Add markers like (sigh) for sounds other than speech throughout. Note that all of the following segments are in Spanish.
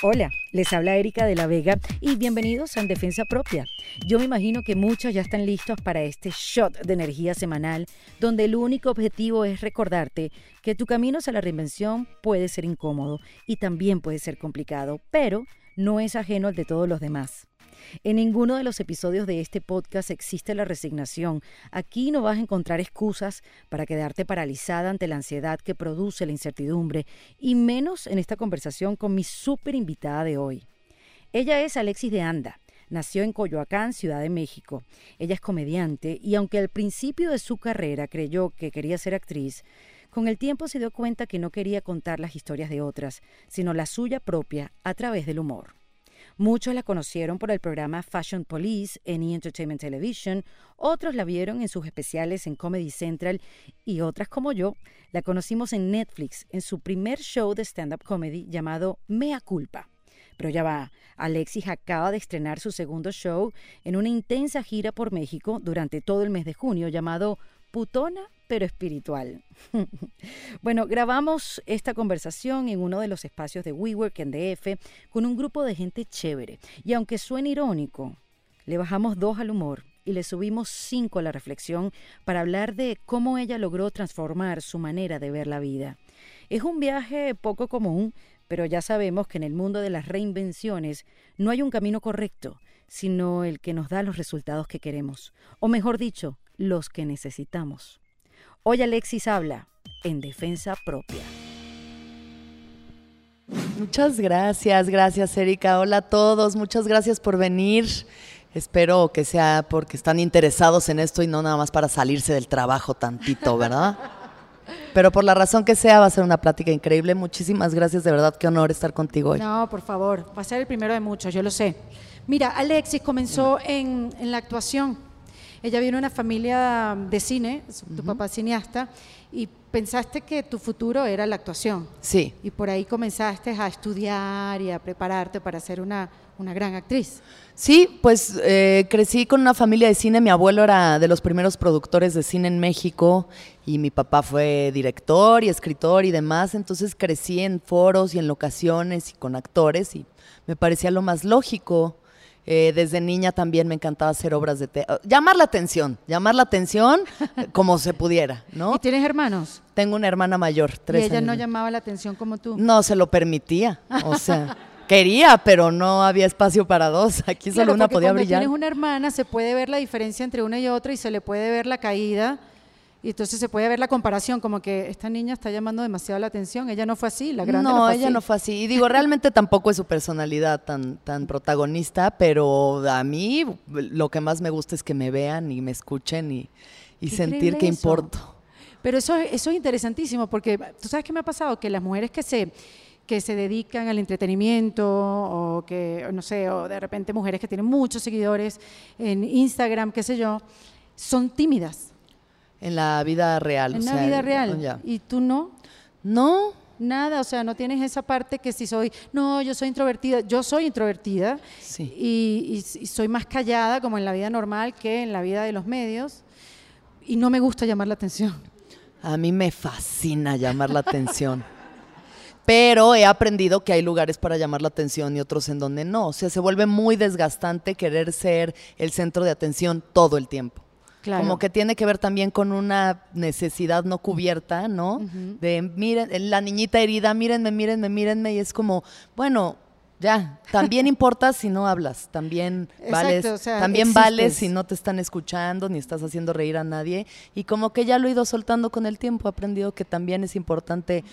Hola, les habla Erika de la Vega y bienvenidos a En Defensa Propia. Yo me imagino que muchos ya están listos para este shot de energía semanal, donde el único objetivo es recordarte que tu camino hacia la reinvención puede ser incómodo y también puede ser complicado, pero no es ajeno al de todos los demás. En ninguno de los episodios de este podcast existe la resignación. Aquí no vas a encontrar excusas para quedarte paralizada ante la ansiedad que produce la incertidumbre, y menos en esta conversación con mi súper invitada de hoy. Ella es Alexis de Anda. Nació en Coyoacán, Ciudad de México. Ella es comediante y aunque al principio de su carrera creyó que quería ser actriz, con el tiempo se dio cuenta que no quería contar las historias de otras, sino la suya propia a través del humor. Muchos la conocieron por el programa Fashion Police en E! Entertainment Television, otros la vieron en sus especiales en Comedy Central y otras como yo la conocimos en Netflix en su primer show de stand-up comedy llamado Mea Culpa. Pero ya va, Alexis acaba de estrenar su segundo show en una intensa gira por México durante todo el mes de junio llamado Putona pero espiritual. (laughs) bueno, grabamos esta conversación en uno de los espacios de WeWork en DF con un grupo de gente chévere. Y aunque suene irónico, le bajamos dos al humor y le subimos cinco a la reflexión para hablar de cómo ella logró transformar su manera de ver la vida. Es un viaje poco común, pero ya sabemos que en el mundo de las reinvenciones no hay un camino correcto, sino el que nos da los resultados que queremos, o mejor dicho, los que necesitamos. Hoy Alexis habla en defensa propia. Muchas gracias, gracias Erika. Hola a todos, muchas gracias por venir. Espero que sea porque están interesados en esto y no nada más para salirse del trabajo tantito, ¿verdad? (laughs) Pero por la razón que sea, va a ser una plática increíble. Muchísimas gracias, de verdad, qué honor estar contigo hoy. No, por favor, va a ser el primero de muchos, yo lo sé. Mira, Alexis comenzó en, en la actuación. Ella viene de una familia de cine, tu papá es cineasta, y pensaste que tu futuro era la actuación. Sí. Y por ahí comenzaste a estudiar y a prepararte para ser una, una gran actriz. Sí, pues eh, crecí con una familia de cine. Mi abuelo era de los primeros productores de cine en México y mi papá fue director y escritor y demás. Entonces crecí en foros y en locaciones y con actores y me parecía lo más lógico. Eh, desde niña también me encantaba hacer obras de teatro. Llamar la atención, llamar la atención (laughs) como se pudiera, ¿no? ¿Y tienes hermanos? Tengo una hermana mayor, tres ¿Y ella años. no llamaba la atención como tú? No se lo permitía, o sea, (laughs) quería, pero no había espacio para dos. Aquí solo una podía cuando brillar. tienes una hermana se puede ver la diferencia entre una y otra y se le puede ver la caída y entonces se puede ver la comparación como que esta niña está llamando demasiado la atención. Ella no fue así, la grande no, fue ella así. no fue así. Y digo, realmente tampoco es su personalidad tan, tan protagonista, pero a mí lo que más me gusta es que me vean y me escuchen y, sentir que eso. importo. Pero eso, eso es interesantísimo porque tú sabes qué me ha pasado, que las mujeres que se que se dedican al entretenimiento o que, no sé, o de repente mujeres que tienen muchos seguidores en Instagram, qué sé yo, son tímidas En la vida real. en o la sea, vida real. ya. Y tú no, No, nada, o sea, no tienes esa parte que si soy, no, yo soy introvertida, yo soy introvertida Sí. y, y- y soy más callada como en la vida normal que en la vida de los medios y no me gusta llamar la atención. a mí me fascina llamar la atención. (laughs) Pero he aprendido que hay lugares para llamar la atención y otros en donde no. O sea, se vuelve muy desgastante querer ser el centro de atención todo el tiempo. Claro. Como que tiene que ver también con una necesidad no cubierta, ¿no? De miren, la niñita herida, mírenme, mírenme, mírenme, y es como, bueno, ya, también (laughs) importa si no hablas, también Exacto, vales, o sea, también existes. vales si no te están escuchando ni estás haciendo reír a nadie, y como que ya lo he ido soltando con el tiempo, he aprendido que también es importante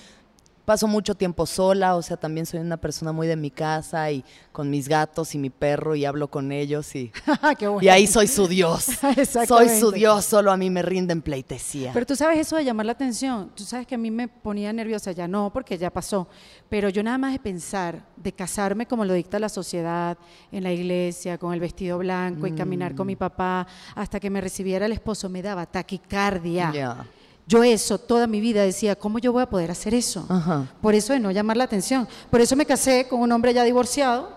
paso mucho tiempo sola, o sea, también soy una persona muy de mi casa y con mis gatos y mi perro y hablo con ellos y, (laughs) Qué bueno. y ahí soy su Dios. (laughs) soy su Dios, solo a mí me rinden pleitesía. Pero tú sabes eso de llamar la atención, tú sabes que a mí me ponía nerviosa, ya no, porque ya pasó, pero yo nada más de pensar, de casarme como lo dicta la sociedad, en la iglesia, con el vestido blanco y caminar Mm. con mi papá hasta que me recibiera el esposo, me daba taquicardia. Ya. Yo eso, toda mi vida decía, ¿cómo yo voy a poder hacer eso? Ajá. Por eso de no llamar la atención. Por eso me casé con un hombre ya divorciado.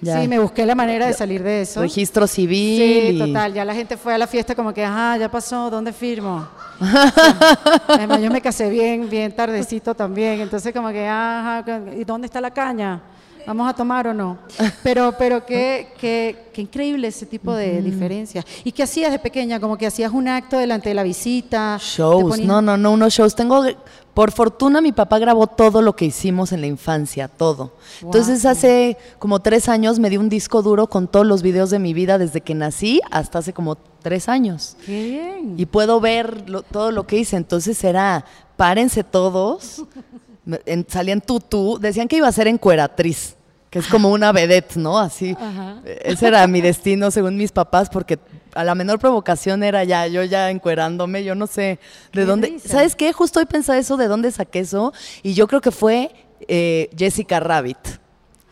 Ya. Sí, me busqué la manera de salir de eso. Registro civil. Sí, y- total. Ya la gente fue a la fiesta como que, ajá, ya pasó, ¿dónde firmo? (laughs) Además, yo me casé bien, bien tardecito también. Entonces, como que, ajá, ¿y dónde está la caña? ¿Vamos a tomar o no? Pero, pero qué, qué, qué increíble ese tipo de diferencias. ¿Y qué hacías de pequeña? Como que hacías un acto delante de la visita. Shows, ponías- no, no, no, unos shows. Tengo, por fortuna, mi papá grabó todo lo que hicimos en la infancia, todo. Entonces, hace como tres años me dio un disco duro con todos los videos de mi vida desde que nací hasta hace como tres años. Qué bien. Y puedo ver lo- todo lo que hice. Entonces era, párense todos. (laughs) En- salía en tutú. Decían que iba a ser encueratriz, que es como una vedette, ¿no? Así. Ajá. Ese era mi destino, según mis papás, porque a la menor provocación era ya, yo ya encuerándome, yo no sé de Qué dónde. risa. ¿Sabes qué? Justo hoy pensaba eso, de dónde saqué eso. Y yo creo que fue eh, Jessica Rabbit.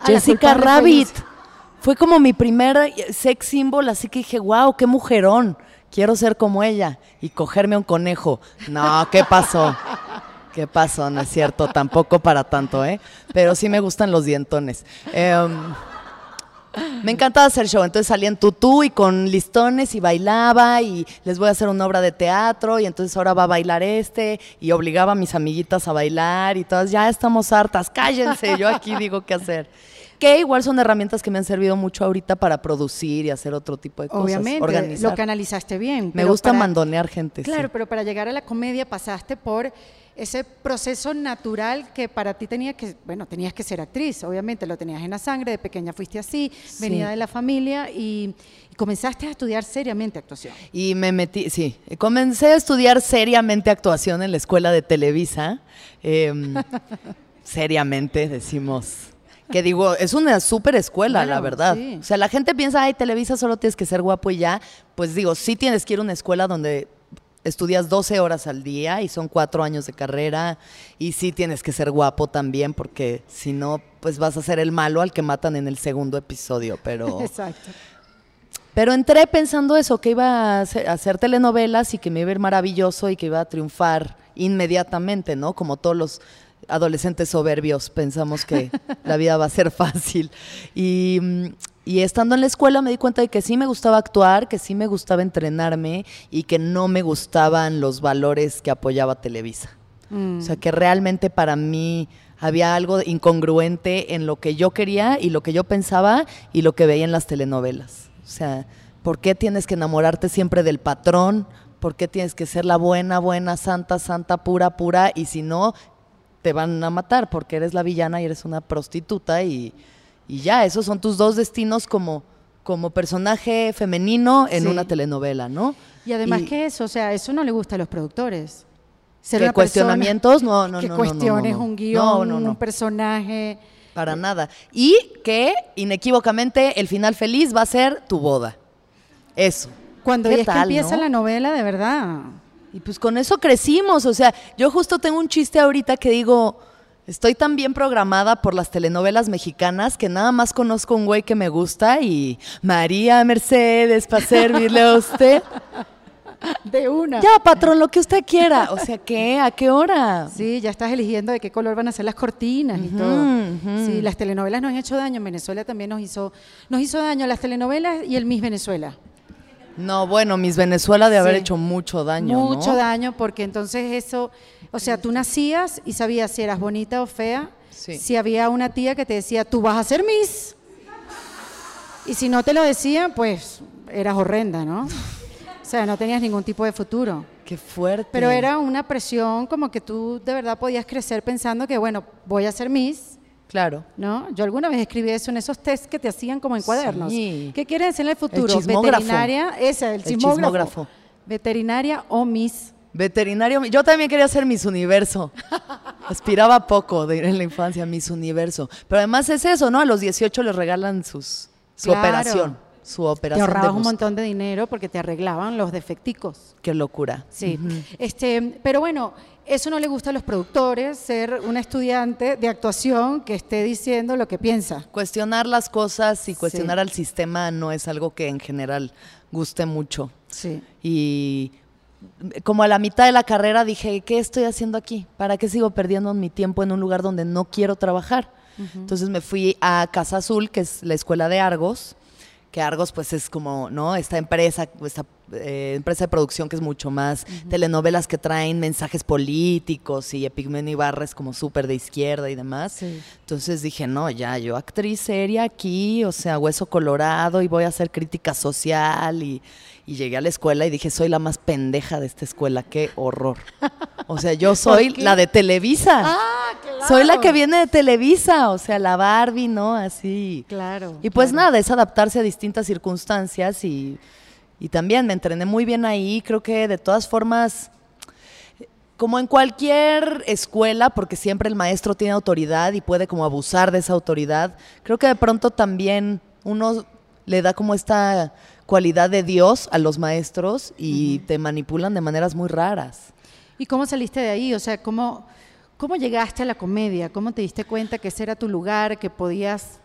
Ah, Jessica Rabbit. Fue como mi primer sex symbol, así que dije, wow, qué mujerón. Quiero ser como ella y cogerme a un conejo. No, ¿qué pasó? ¿Qué pasó? No es cierto, tampoco para tanto, ¿eh? Pero sí me gustan los dientones. Em, me encantaba hacer show, entonces salía en tutú y con listones y bailaba y les voy a hacer una obra de teatro y entonces ahora va a bailar este y obligaba a mis amiguitas a bailar y todas, ya estamos hartas, cállense, yo aquí digo qué hacer. Que igual son herramientas que me han servido mucho ahorita para producir y hacer otro tipo de cosas. Obviamente, organizar. lo canalizaste bien. Me gusta para- mandonear gente. sí. Claro, pero para llegar a la comedia pasaste por ese proceso natural que para ti tenía que, bueno, tenías que ser actriz, obviamente lo tenías en la sangre, de pequeña fuiste así, venida de la familia y, y comenzaste a estudiar seriamente actuación. Y me metí, sí, comencé a estudiar seriamente actuación en la escuela de Televisa. em, (laughs) seriamente, decimos. Que digo, es una súper escuela, Bueno, la verdad. sí. O sea, la gente piensa, ay, Televisa solo tienes que ser guapo y ya. Pues digo, sí tienes que ir a una escuela donde estudias 12 horas al día y son cuatro años de carrera. Y sí tienes que ser guapo también, porque si no, pues vas a ser el malo al que matan en el segundo episodio. Pero. (laughs) Exacto. Pero entré pensando eso, que iba a hacer, a hacer telenovelas y que me iba a ir maravilloso y que iba a triunfar inmediatamente, ¿no? Como todos los adolescentes soberbios pensamos que la vida va a ser fácil. Y, mm, y estando en la escuela me di cuenta de que sí me gustaba actuar, que sí me gustaba entrenarme y que no me gustaban los valores que apoyaba Televisa. Mm. O sea, que realmente para mí había algo incongruente en lo que yo quería y lo que yo pensaba y lo que veía en las telenovelas. O sea, ¿por qué tienes que enamorarte siempre del patrón? ¿Por qué tienes que ser la buena, buena, santa, santa, pura, pura? Y si no, te van a matar porque eres la villana y eres una prostituta y, y ya, esos son tus dos destinos como, como personaje femenino en Sí. una telenovela, ¿no? Y además Y- que eso, o sea, eso no le gusta a los productores. Ser ¿Qué una persona cuestionamientos? No, no, que no, no, cuestiones no, no. un guion, No, no, no. un personaje. Para nada. Y que inequívocamente el final feliz va a ser tu boda. Eso. Cuando ¿Qué ya es que empieza no? la novela, de verdad. Y pues con eso crecimos. O sea, yo justo tengo un chiste ahorita que digo, estoy tan bien programada por las telenovelas mexicanas que nada más conozco un güey que me gusta y María Mercedes para servirle a usted. (laughs) De una. Ya, patrón, lo que usted quiera. O sea, ¿qué? ¿A qué hora? Sí, ya estás eligiendo de qué color van a ser las cortinas y todo. Sí, las telenovelas nos han hecho daño. En Venezuela también nos hizo, nos hizo daño las telenovelas y el Miss Venezuela. No, bueno, Miss Venezuela de haber Sí. hecho mucho daño. Mucho ¿no? daño porque entonces eso, o sea, tú nacías y sabías si eras bonita o fea. Sí. Si había una tía que te decía, tú vas a ser Miss. Y si no te lo decía, pues eras horrenda, ¿no? O sea, no tenías ningún tipo de futuro. Qué fuerte. Pero era una presión como que tú de verdad podías crecer pensando que, bueno, voy a ser Miss, Claro. ¿no? Yo alguna vez escribí eso en esos tests que te hacían como en cuadernos. Sí. ¿Qué quieres decir en el futuro? Veterinaria, esa, el El chismógrafo. chismógrafo. Veterinaria o Miss. Veterinario. Yo también quería ser Miss Universo. Aspiraba poco de ir en la infancia a Miss Universo. Pero además es eso, ¿no? A los 18 les regalan sus, su Claro. operación. Su Te operación. de ahorrabas un montón de dinero porque te arreglaban los defecticos. Qué locura. Sí. este, pero bueno, eso no le gusta a los productores, ser una estudiante de actuación que esté diciendo lo que piensa. Cuestionar las cosas y Sí. cuestionar al sistema no es algo que en general guste mucho. Sí. Y como a la mitad de la carrera dije, ¿qué estoy haciendo aquí? ¿Para qué sigo perdiendo mi tiempo en un lugar donde no quiero trabajar? Entonces me fui a Casa Azul, que es la escuela de Argos, que Argos pues es como, ¿no? Esta empresa, esta eh, empresa de producción que es mucho más telenovelas que traen mensajes políticos y Epigmenio Ibarra es como súper de izquierda y demás. Entonces dije, no, ya, yo actriz seria aquí, o sea, hueso colorado y voy a hacer crítica social y, y llegué a la escuela y dije, soy la más pendeja de esta escuela, qué horror. O sea, yo (laughs) soy la de Televisa. Ah, claro. Soy la que viene de Televisa, o sea, la Barbie, ¿no? Así. Claro. Y pues claro. nada, es adaptarse a distintas circunstancias y, y también me entrené muy bien ahí. Creo que de todas formas, como en cualquier escuela, porque siempre el maestro tiene autoridad y puede como abusar de esa autoridad, creo que de pronto también uno le da como esta cualidad de Dios a los maestros y te manipulan de maneras muy raras. ¿Y cómo saliste de ahí? O sea, ¿cómo, ¿cómo llegaste a la comedia? ¿Cómo te diste cuenta que ese era tu lugar, que podías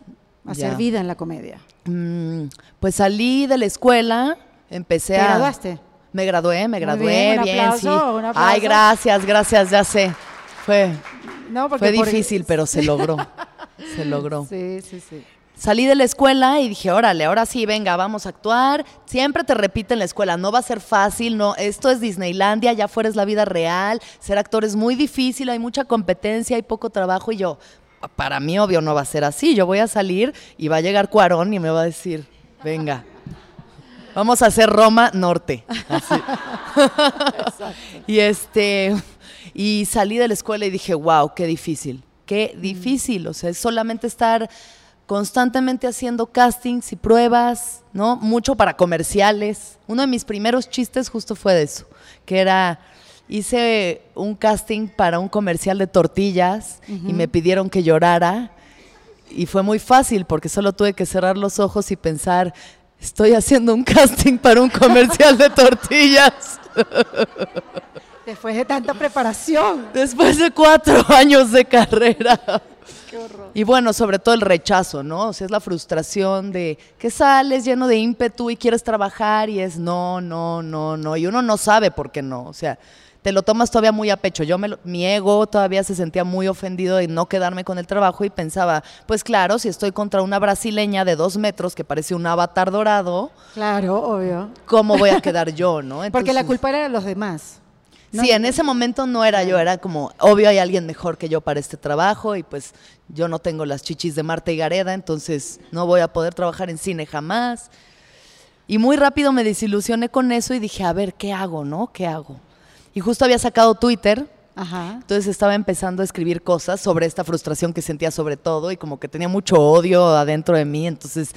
hacer Ya. vida en la comedia? Mm, pues salí de la escuela, empecé ¿Te a... graduaste? Me gradué, me gradué, bien, bien, un aplauso, sí. un aplauso. Ay, gracias, gracias, ya sé. Fue, No, fue por- difícil, pero se logró. (laughs) se logró. Sí, sí, sí. Salí de la escuela y dije, órale, ahora sí, venga, vamos a actuar. Siempre te repiten en la escuela, no va a ser fácil, no, esto es Disneylandia, ya fuera es la vida real. Ser actor es muy difícil, hay mucha competencia, hay poco trabajo y yo, para mí obvio no va a ser así. Yo voy a salir y va a llegar Cuarón y me va a decir, venga, vamos a hacer Roma Norte. Así. y este, y salí de la escuela y dije, wow, qué difícil, qué difícil. O sea, es solamente estar constantemente haciendo castings y pruebas, ¿no? Mucho para comerciales. Uno de mis primeros chistes justo fue de eso, que era, hice un casting para un comercial de tortillas y me pidieron que llorara. Y fue muy fácil porque solo tuve que cerrar los ojos y pensar, estoy haciendo un casting para un comercial de tortillas. Después de tanta preparación. Después de cuatro (laughs) años de carrera. Y bueno, sobre todo el rechazo, ¿no? O sea, es la frustración de que sales lleno de ímpetu y quieres trabajar y es no, no, no, no. Y uno no sabe por qué no. O sea, te lo tomas todavía muy a pecho. Yo, me lo- mi ego todavía se sentía muy ofendido de no quedarme con el trabajo y pensaba, pues claro, si estoy contra una brasileña de dos metros que parece un avatar dorado, Claro, obvio. ¿cómo voy a (laughs) quedar yo, no? Porque la culpa era de los demás. ¿no? Sí, en ese momento no era yo, era como, obvio hay alguien mejor que yo para este trabajo y pues yo no tengo las chichis de Marta y Gareda, entonces no voy a poder trabajar en cine jamás. Y muy rápido me desilusioné con eso y dije, a ver, ¿qué hago, no? ¿Qué hago? Y justo había sacado Twitter, Ajá. entonces estaba empezando a escribir cosas sobre esta frustración que sentía sobre todo y como que tenía mucho odio adentro de mí, entonces...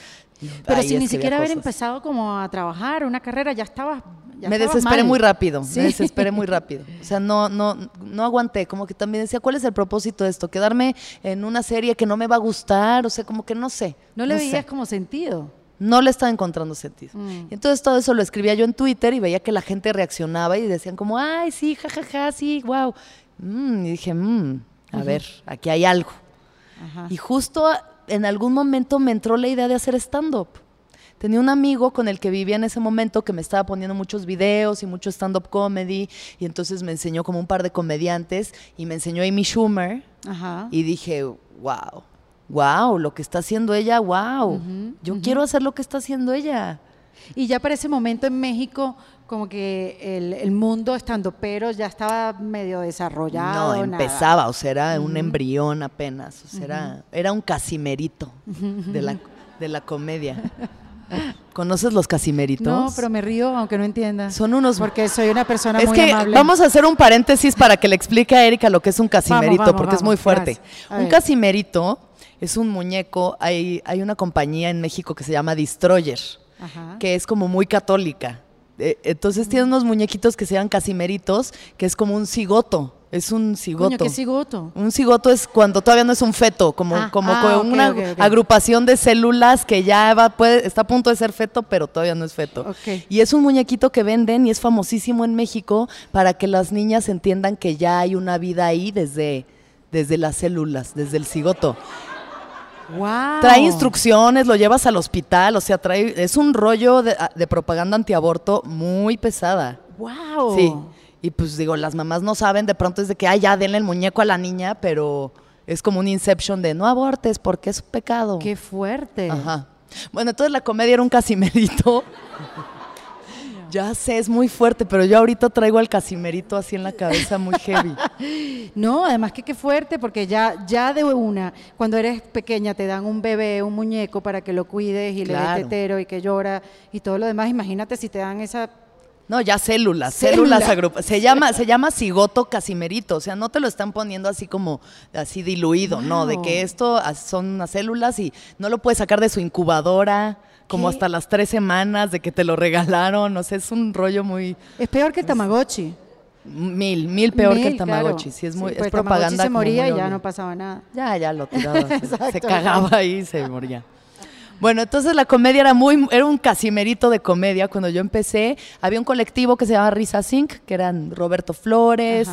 Pero sin ni siquiera haber empezado como a trabajar una carrera, ya estabas. ya me estabas desesperé mal. muy rápido, Sí. me desesperé muy (laughs) rápido. O sea, no, no, no aguanté, como que también decía, ¿cuál es el propósito de esto? ¿Quedarme en una serie que no me va a gustar? O sea, como que no sé. No le veías como sentido. No le estaba encontrando sentido. Mm. Y entonces todo eso lo escribía yo en Twitter y veía que la gente reaccionaba y decían como, ay, sí, jajaja, sí, wow. y dije, "Mm, a ver, aquí hay algo. Ajá. Y justo en algún momento me entró la idea de hacer stand-up. Tenía un amigo con el que vivía en ese momento que me estaba poniendo muchos videos y mucho stand-up comedy y entonces me enseñó como un par de comediantes y me enseñó Amy Schumer Ajá. y dije, wow, wow, lo que está haciendo ella, wow, yo quiero hacer lo que está haciendo ella. Y ya para ese momento en México, como que el, el mundo estando pero ya estaba medio desarrollado. No, nada. empezaba, o sea, era un embrión apenas, o sea, era, era un casimerito de la, de la comedia. ¿Conoces los casimeritos? No, pero me río aunque no entienda. Son unos Porque soy una persona es muy que amable. vamos a hacer un paréntesis para que le explique a Erika lo que es un casimerito, Vamos, vamos, porque es muy fuerte. Un casimerito es un muñeco, hay, hay una compañía en México que se llama Destroyer, Ajá. que es como muy católica. Eh, entonces tiene unos muñequitos que se llaman casimeritos, que es como un cigoto, es un cigoto. Coño, qué cigoto. Un cigoto es cuando todavía no es un feto, como, Ah, como ah, una agrupación de células que ya va, puede, está a punto de ser feto, pero todavía no es feto. Y es un muñequito que venden y es famosísimo en México para que las niñas entiendan que ya hay una vida ahí desde, desde las células, desde el cigoto. Wow. Trae instrucciones, lo llevas al hospital, o sea, trae, es un rollo de, de propaganda antiaborto muy pesada. Wow. Sí. Y pues digo, las mamás no saben, de pronto es de que, ay, ya denle el muñeco a la niña, pero es como un inception de no abortes porque es pecado. Qué fuerte. Ajá. Bueno, entonces la comedia era un casimerito. Ya sé, es muy fuerte, pero yo ahorita traigo al casimerito así en la cabeza muy heavy. (laughs) No, además que qué fuerte, porque ya, ya de una, cuando eres pequeña te dan un bebé, un muñeco para que lo cuides y le des tetero y que llora y todo lo demás. Imagínate si te dan esa No, ya células, Célula. células agrupadas. Se llama, se llama cigoto casimerito, o sea, no te lo están poniendo así como así diluido, no, de que esto son unas células y no lo puedes sacar de su incubadora como ¿Qué? hasta las tres semanas de que te lo regalaron, o sea, es un rollo muy Es peor que el Tamagotchi. mil, mil peor que el claro. Tamagotchi, sí, es muy, pues es propaganda. se moría y ya no pasaba nada. Ya, ya lo (laughs) tiraba. se- cagaba ahí y se moría. Bueno, entonces la comedia era muy, era un casimerito de comedia. Cuando yo empecé, había un colectivo que se llamaba Risa Zinc, que eran Roberto Flores.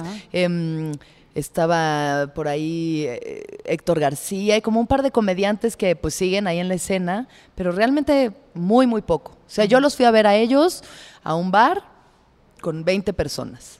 Estaba por ahí eh, Héctor García y como un par de comediantes que pues siguen ahí en la escena, pero realmente muy, muy poco. O sea, yo los fui a ver a ellos a un bar con 20 personas.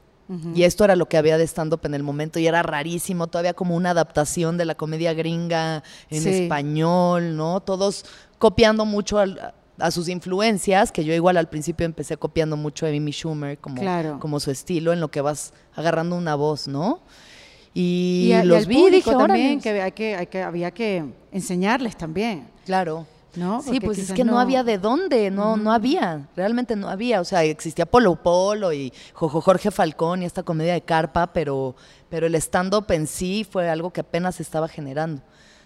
Y esto era lo que había de stand-up en el momento y era rarísimo, todavía como una adaptación de la comedia gringa en Sí. español, ¿no? Todos copiando mucho al- a sus influencias, que yo igual al principio empecé copiando mucho a Amy Schumer como, Claro. como su estilo, en lo que vas agarrando una voz, ¿no? Y, Y, a- y los al vi, dije, también, que, hay que, hay que había que enseñarles también. Claro. ¿No? Sí, pues es que no, no- había de dónde, no, no había, realmente no había. O sea, existía Polo Polo y Jojo Jorge Falcón y esta comedia de carpa, pero, pero el stand-up en sí fue algo que apenas se estaba generando.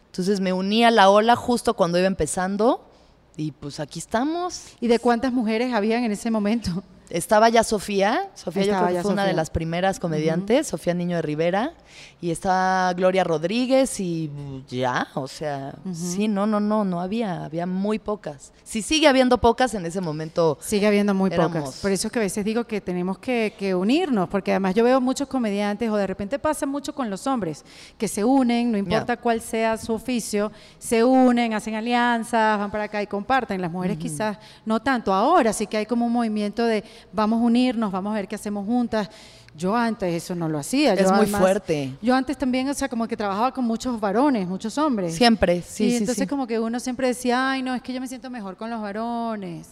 Entonces me uní a la ola justo cuando iba empezando y pues aquí estamos. ¿Y de cuántas mujeres habían en ese momento? Estaba ya Sofía, Sofía yo creo que fue una de las primeras comediantes, Sofía Niño de Rivera, y estaba Gloria Rodríguez y ya, o sea, sí, no, no, no, no había, había muy pocas. Si sigue habiendo pocas en ese momento, Sigue habiendo muy Éramos- pocas. Por eso es que a veces digo que tenemos que, que unirnos, porque además yo veo muchos comediantes, o de repente pasa mucho con los hombres, que se unen, no importa cuál sea su oficio, se unen, hacen alianzas, van para acá y comparten. Las mujeres quizás no tanto. Ahora sí que hay como un movimiento de vamos a unirnos, vamos a ver qué hacemos juntas. Yo antes eso no lo hacía. Es Yo muy además- fuerte. Yo antes también, o sea, como que trabajaba con muchos varones, muchos hombres. siempre, sí, y sí, entonces sí. como que uno siempre decía, ay, no, es que yo me siento mejor con los varones.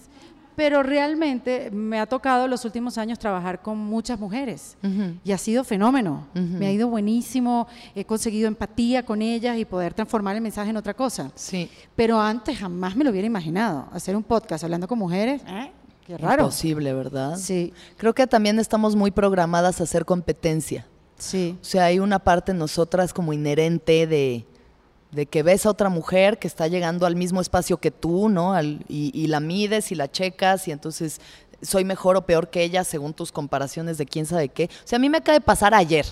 Pero realmente me ha tocado los últimos años trabajar con muchas mujeres y ha sido fenómeno. Me ha ido buenísimo, he conseguido empatía con ellas y poder transformar el mensaje en otra cosa. Sí, Pero antes jamás me lo hubiera imaginado. Hacer un podcast hablando con mujeres, ¿eh? Qué raro. imposible, ¿verdad? Sí, Creo que también estamos muy programadas a hacer competencia. sí. O sea, hay una parte en nosotras como inherente de, de que ves a otra mujer que está llegando al mismo espacio que tú, ¿no? Al- y, y la mides y la checas y entonces soy mejor o peor que ella según tus comparaciones de quién sabe qué. O sea, a mí me acaba de pasar ayer.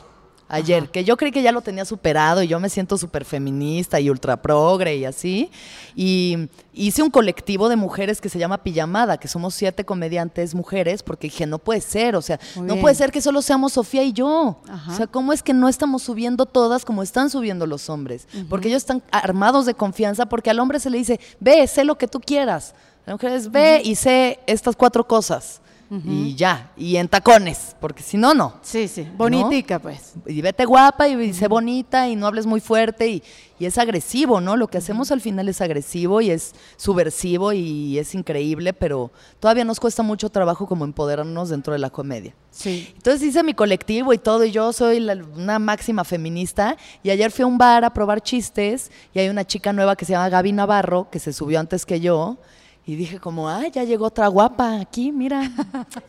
Ayer, que yo creí que ya lo tenía superado y yo me siento súper feminista y ultra progre y así. Y hice un colectivo de mujeres que se llama Pijamada, que somos siete comediantes mujeres, porque dije, no puede ser, o sea, Muy no bien. puede ser que solo seamos Sofía y yo. Ajá. O sea, ¿cómo es que no estamos subiendo todas como están subiendo los hombres? Porque ellos están armados de confianza, porque al hombre se le dice, ve, sé lo que tú quieras. La mujer es, ve y sé estas cuatro cosas. Y ya, y en tacones, porque si no, no. Sí, sí. Bonitica, pues. Y vete guapa y sé bonita y no hables muy fuerte y, y es agresivo, ¿no? Lo que hacemos al final es agresivo y es subversivo y es increíble, pero todavía nos cuesta mucho trabajo como empoderarnos dentro de la comedia. Sí. Entonces hice mi colectivo y todo, y yo soy la- una máxima feminista. Y ayer fui a un bar a probar chistes, y hay una chica nueva que se llama Gaby Navarro, que se subió antes que yo. Y dije como, ah, ya llegó otra guapa aquí, mira.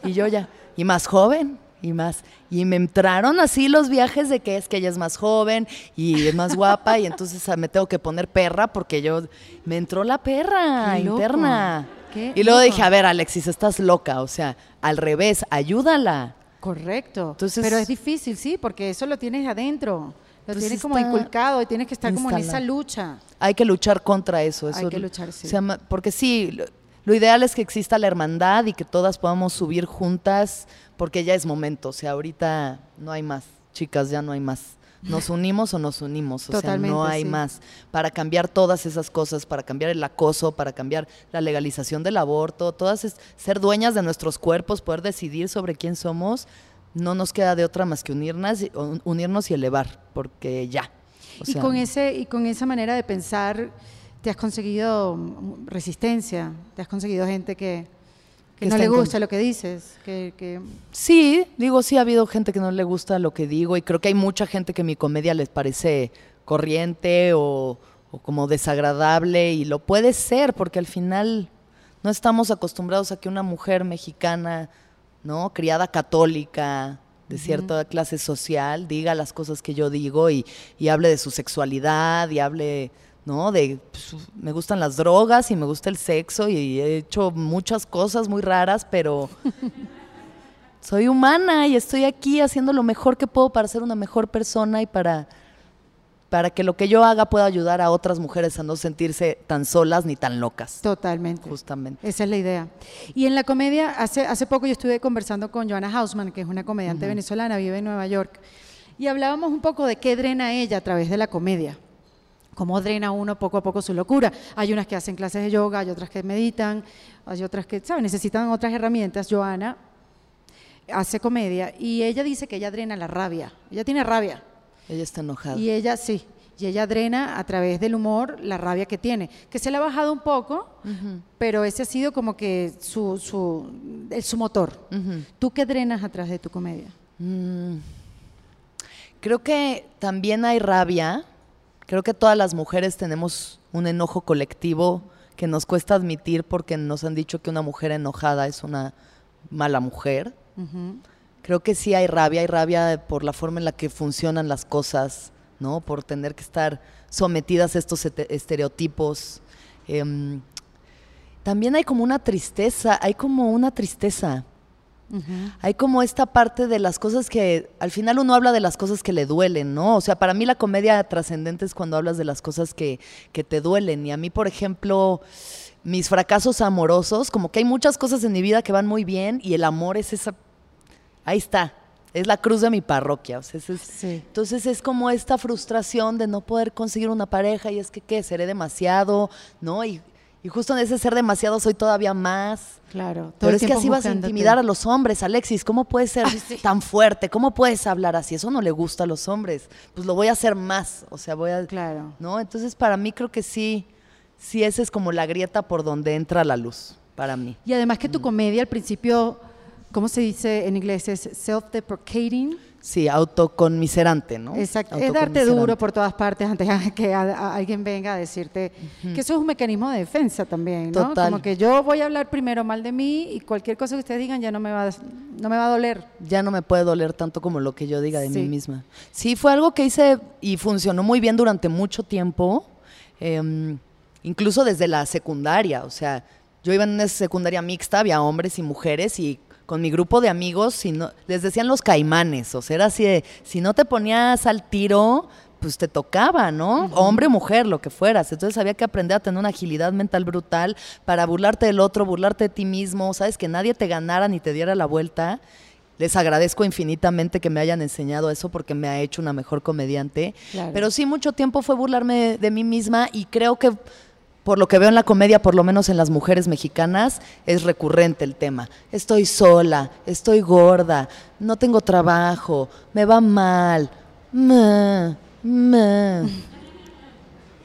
Y yo ya, y más joven, y más. Y me entraron así los viajes de que es que ella es más joven y es más guapa, y entonces me tengo que poner perra porque yo, me entró la perra Qué interna. Qué Y luego loco. dije, a ver, Alexis, estás loca, o sea, al revés, ayúdala. Correcto. Entonces- Pero es difícil, sí, porque eso lo tienes adentro. Pues como está inculcado y tienes que estar como en esa lucha. Hay que luchar contra eso. Hay que luchar, sí. porque sí, lo, lo ideal es que exista la hermandad y que todas podamos subir juntas, porque ya es momento. O sea, ahorita no hay más, chicas, ya no hay más. ¿Nos (laughs) unimos o nos unimos? O sea, no hay sí. más. Para cambiar todas esas cosas, para cambiar el acoso, para cambiar la legalización del aborto, todas es, ser dueñas de nuestros cuerpos, poder decidir sobre quién somos, no nos queda de otra más que unirnos, unirnos y elevar, porque ya. O y con ese y con esa manera de pensar te has conseguido resistencia, te has conseguido gente que, que Que no le gusta lo que dices, que, que- Sí, digo, sí ha habido gente que no le gusta lo que digo y creo que hay mucha gente que mi comedia les parece corriente o, o como desagradable y lo puede ser porque al final no estamos acostumbrados a que una mujer mexicana, ¿no? Criada católica, de cierta clase social, diga las cosas que yo digo y, y hable de su sexualidad y hable, ¿no? De, pues, me gustan las drogas y me gusta el sexo y he hecho muchas cosas muy raras, pero (laughs) soy humana y estoy aquí haciendo lo mejor que puedo para ser una mejor persona y para, para que lo que yo haga pueda ayudar a otras mujeres a no sentirse tan solas ni tan locas. totalmente. Justamente. Esa es la idea. Y en la comedia, hace, hace poco yo estuve conversando con Joanna Hausman, que es una comediante venezolana, vive en Nueva York, y hablábamos un poco de qué drena ella a través de la comedia. Cómo drena uno poco a poco su locura. Hay unas que hacen clases de yoga, hay otras que meditan, hay otras que, ¿sabes? Necesitan otras herramientas. Joana hace comedia y ella dice que ella drena la rabia. Ella tiene rabia. Ella está enojada. Y ella sí, y ella drena a través del humor la rabia que tiene, que se le ha bajado un poco, pero ese ha sido como que su, su, su motor. Ujú. ¿Tú qué drenas a través de tu comedia? Mm. Creo que también hay rabia. Creo que todas las mujeres tenemos un enojo colectivo que nos cuesta admitir porque nos han dicho que una mujer enojada es una mala mujer. Ujú. Creo que sí hay rabia, hay rabia por la forma en la que funcionan las cosas, ¿no? Por tener que estar sometidas a estos este- estereotipos. Em, también hay como una tristeza, hay como una tristeza. Hay como esta parte de las cosas que al final uno habla de las cosas que le duelen, ¿no? O sea, para mí la comedia trascendente es cuando hablas de las cosas que, que te duelen. Y a mí, por ejemplo, mis fracasos amorosos, como que hay muchas cosas en mi vida que van muy bien y el amor es esa... Ahí está, es la cruz de mi parroquia. O sea, ese es- Sí. entonces es como esta frustración de no poder conseguir una pareja y es que, ¿qué? Seré demasiado, ¿no? Y, y justo en ese ser demasiado soy todavía más. Claro. Pero es que así vas a intimidar a los hombres, Alexis. ¿Cómo puedes ser (laughs) sí. tan fuerte? ¿Cómo puedes hablar así? Eso no le gusta a los hombres. Pues lo voy a hacer más. O sea, voy a. Claro. ¿No? Entonces, para mí creo que sí, sí, esa es como la grieta por donde entra la luz, para mí. Y además que tu Mm. comedia al principio, ¿cómo se dice en inglés? Es self-deprecating. Sí, autoconmiserante, ¿no? Exacto, es darte duro por todas partes antes de que a- a alguien venga a decirte que eso es un mecanismo de defensa también, ¿no? Total. Como que yo voy a hablar primero mal de mí y cualquier cosa que ustedes digan ya no me va, a- no me va a doler. ya no me puede doler tanto como lo que yo diga de Sí. mí misma. Sí, fue algo que hice y funcionó muy bien durante mucho tiempo, em, incluso desde la secundaria. O sea, yo iba en una secundaria mixta, había hombres y mujeres y con mi grupo de amigos si no, les decían los caimanes. O sea, era así de, si no te ponías al tiro, pues te tocaba, ¿no? Hombre mujer, lo que fueras. Entonces había que aprender a tener una agilidad mental brutal para burlarte del otro, burlarte de ti mismo, ¿sabes? Que nadie te ganara ni te diera la vuelta. Les agradezco infinitamente que me hayan enseñado eso porque me ha hecho una mejor comediante. Claro. Pero sí, mucho tiempo fue burlarme de mí misma y creo que por lo que veo en la comedia, por lo menos en las mujeres mexicanas, es recurrente el tema. Estoy sola, estoy gorda, no tengo trabajo, me va mal. ma, ma.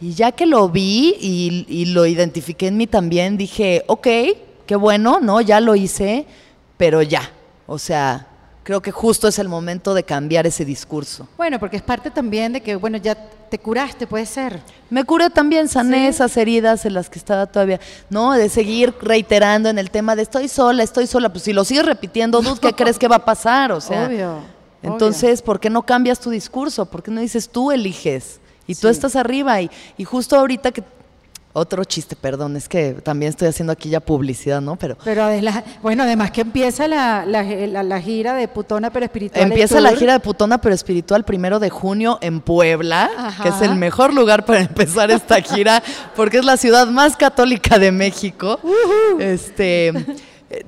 Y ya que lo vi y, y lo identifiqué en mí también, dije, ok, qué bueno, ¿no? Ya lo hice, pero ya. O sea, creo que justo es el momento de cambiar ese discurso. Bueno, porque es parte también de que, bueno, ya te curaste, puede ser. Me curé también, sané Sí. esas heridas en las que estaba todavía, ¿no? De seguir reiterando en el tema de estoy sola, estoy sola. Pues si lo sigues repitiendo, (laughs) Dud, ¿qué crees que va a pasar? O sea, Obvio, entonces, ¿por qué no cambias tu discurso? ¿Por qué no dices tú eliges? Y tú estás arriba. Y, y justo ahorita que. Otro chiste, perdón, es que también estoy haciendo aquí ya publicidad, ¿no? Pero Pero adela- bueno, además que empieza la, la- la- la gira de Putona pero espiritual. Empieza la gira de Putona pero espiritual primero de junio en Puebla, Ajá. que es el mejor lugar para empezar esta gira, porque es la ciudad más católica de México. Este,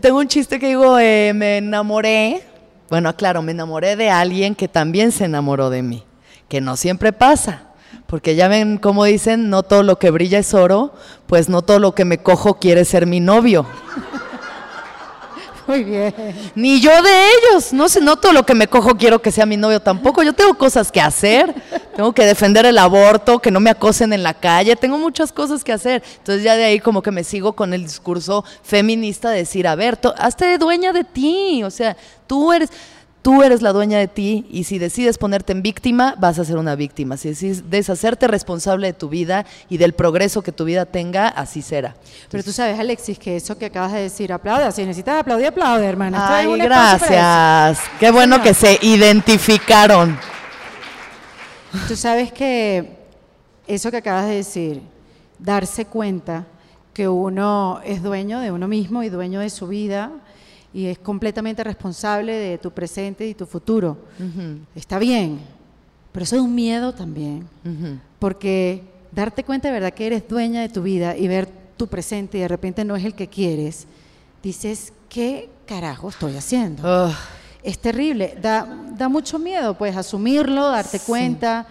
tengo un chiste que digo, eh, me enamoré, bueno, claro, me enamoré de alguien que también se enamoró de mí, que no siempre pasa. Porque ya ven cómo dicen, no todo lo que brilla es oro, pues no todo lo que me cojo quiere ser mi novio. Muy bien. Ni yo de ellos. No sé, no todo lo que me cojo quiero que sea mi novio tampoco. Yo tengo cosas que hacer. Tengo que defender el aborto, que no me acosen en la calle. Tengo muchas cosas que hacer. Entonces ya de ahí como que me sigo con el discurso feminista de decir, a ver, hazte dueña de ti. O sea, tú eres... Tú eres la dueña de ti y si decides ponerte en víctima, vas a ser una víctima. Si decides hacerte responsable de tu vida y del progreso que tu vida tenga, así será. Pero tú sabes, Alexis, que eso que acabas de decir, aplauda. Si necesitas aplaudir, aplaude, hermana. Ay, gracias. Qué bueno que se identificaron. Tú sabes que eso que acabas de decir, darse cuenta que uno es dueño de uno mismo y dueño de su vida y es completamente responsable de tu presente y tu futuro. Está bien, pero eso es un miedo también. Porque darte cuenta de verdad que eres dueña de tu vida y ver tu presente y de repente no es el que quieres, dices, ¿qué carajo estoy haciendo? Ugh, Es terrible, da, da mucho miedo, pues, asumirlo, darte Sí. cuenta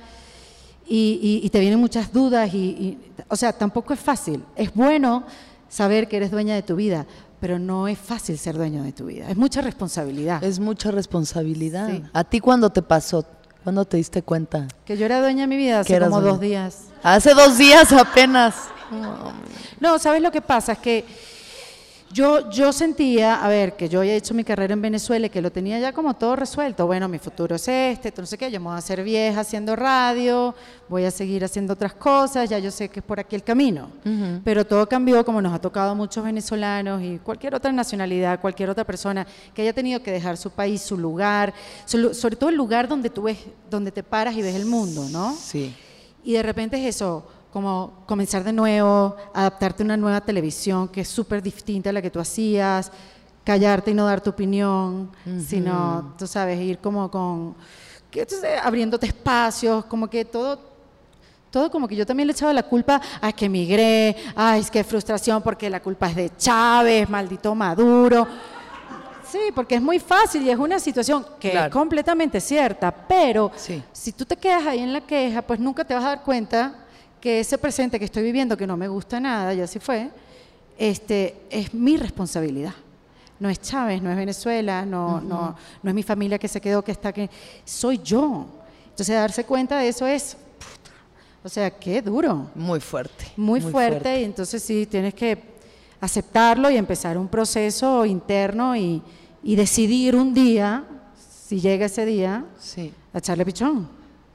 y, y- y te vienen muchas dudas y, y- o sea, tampoco es fácil. Es bueno saber que eres dueña de tu vida, pero no es fácil ser dueño de tu vida. Es mucha responsabilidad. es mucha responsabilidad. Sí. ¿A ti cuándo te pasó? ¿Cuándo te diste cuenta? que yo era dueña de mi vida hace como dueña. dos días. Hace dos días apenas. No, ¿sabes lo que pasa? Es que yo, yo sentía, a ver, que yo había hecho mi carrera en Venezuela y que lo tenía ya como todo resuelto. Bueno, mi futuro es este, no sé qué, yo me voy a hacer vieja haciendo radio, voy a seguir haciendo otras cosas, ya yo sé que es por aquí el camino. Pero todo cambió como nos ha tocado a muchos venezolanos y cualquier otra nacionalidad, cualquier otra persona que haya tenido que dejar su país, su lugar, sobre todo el lugar donde tú ves, donde te paras y ves el mundo, ¿no? Sí. Y de repente es eso, como comenzar de nuevo, adaptarte a una nueva televisión que es súper distinta a la que tú hacías, callarte y no dar tu opinión, sino, tú sabes, ir como con, que, abriéndote espacios, como que todo, todo como que yo también le echaba la culpa a que emigré, ay, es que frustración porque la culpa es de Chávez, maldito Maduro. Sí, porque es muy fácil y es una situación que Claro. es completamente cierta, pero Sí. si tú te quedas ahí en la queja, pues nunca te vas a dar cuenta que ese presente que estoy viviendo, que no me gusta nada, ya se fue, este, es mi responsabilidad. No es Chávez, no es Venezuela, no, no, no es mi familia que se quedó, que está aquí, soy yo. Entonces darse cuenta de eso es, puta, o sea, qué duro, Muy fuerte. muy, fuerte, y entonces sí, tienes que aceptarlo y empezar un proceso interno y, y decidir un día, si llega ese día, Sí. a echarle pichón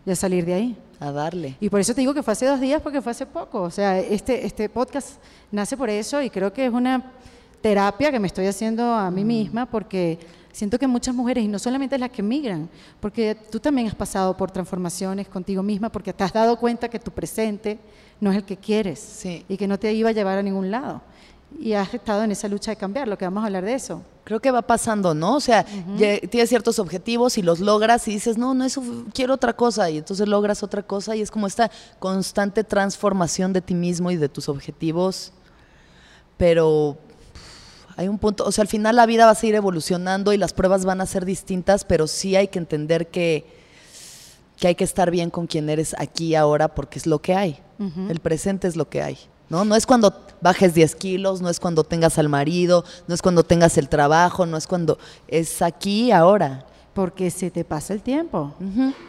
y a salir de ahí. A darle. Y por eso te digo que fue hace dos días porque fue hace poco. O sea, este, este podcast nace por eso y creo que es una terapia que me estoy haciendo a mí misma porque siento que muchas mujeres, y no solamente las que migran, porque tú también has pasado por transformaciones contigo misma porque te has dado cuenta que tu presente no es el que quieres Sí. y que no te iba a llevar a ningún lado. Y has estado en esa lucha de cambiarlo, que vamos a hablar de eso. Creo que va pasando, ¿no? O sea, ya tienes ciertos objetivos y los logras y dices, no, no, eso quiero otra cosa. Y entonces logras otra cosa y es como esta constante transformación de ti mismo y de tus objetivos. Pero hay un punto, o sea, al final la vida va a seguir evolucionando y las pruebas van a ser distintas, pero sí hay que entender que, que hay que estar bien con quien eres aquí y ahora porque es lo que hay. El presente es lo que hay. ¿No? no es cuando bajes 10 kilos, no es cuando tengas al marido, no es cuando tengas el trabajo, no es cuando es aquí y ahora. Porque se te pasa el tiempo,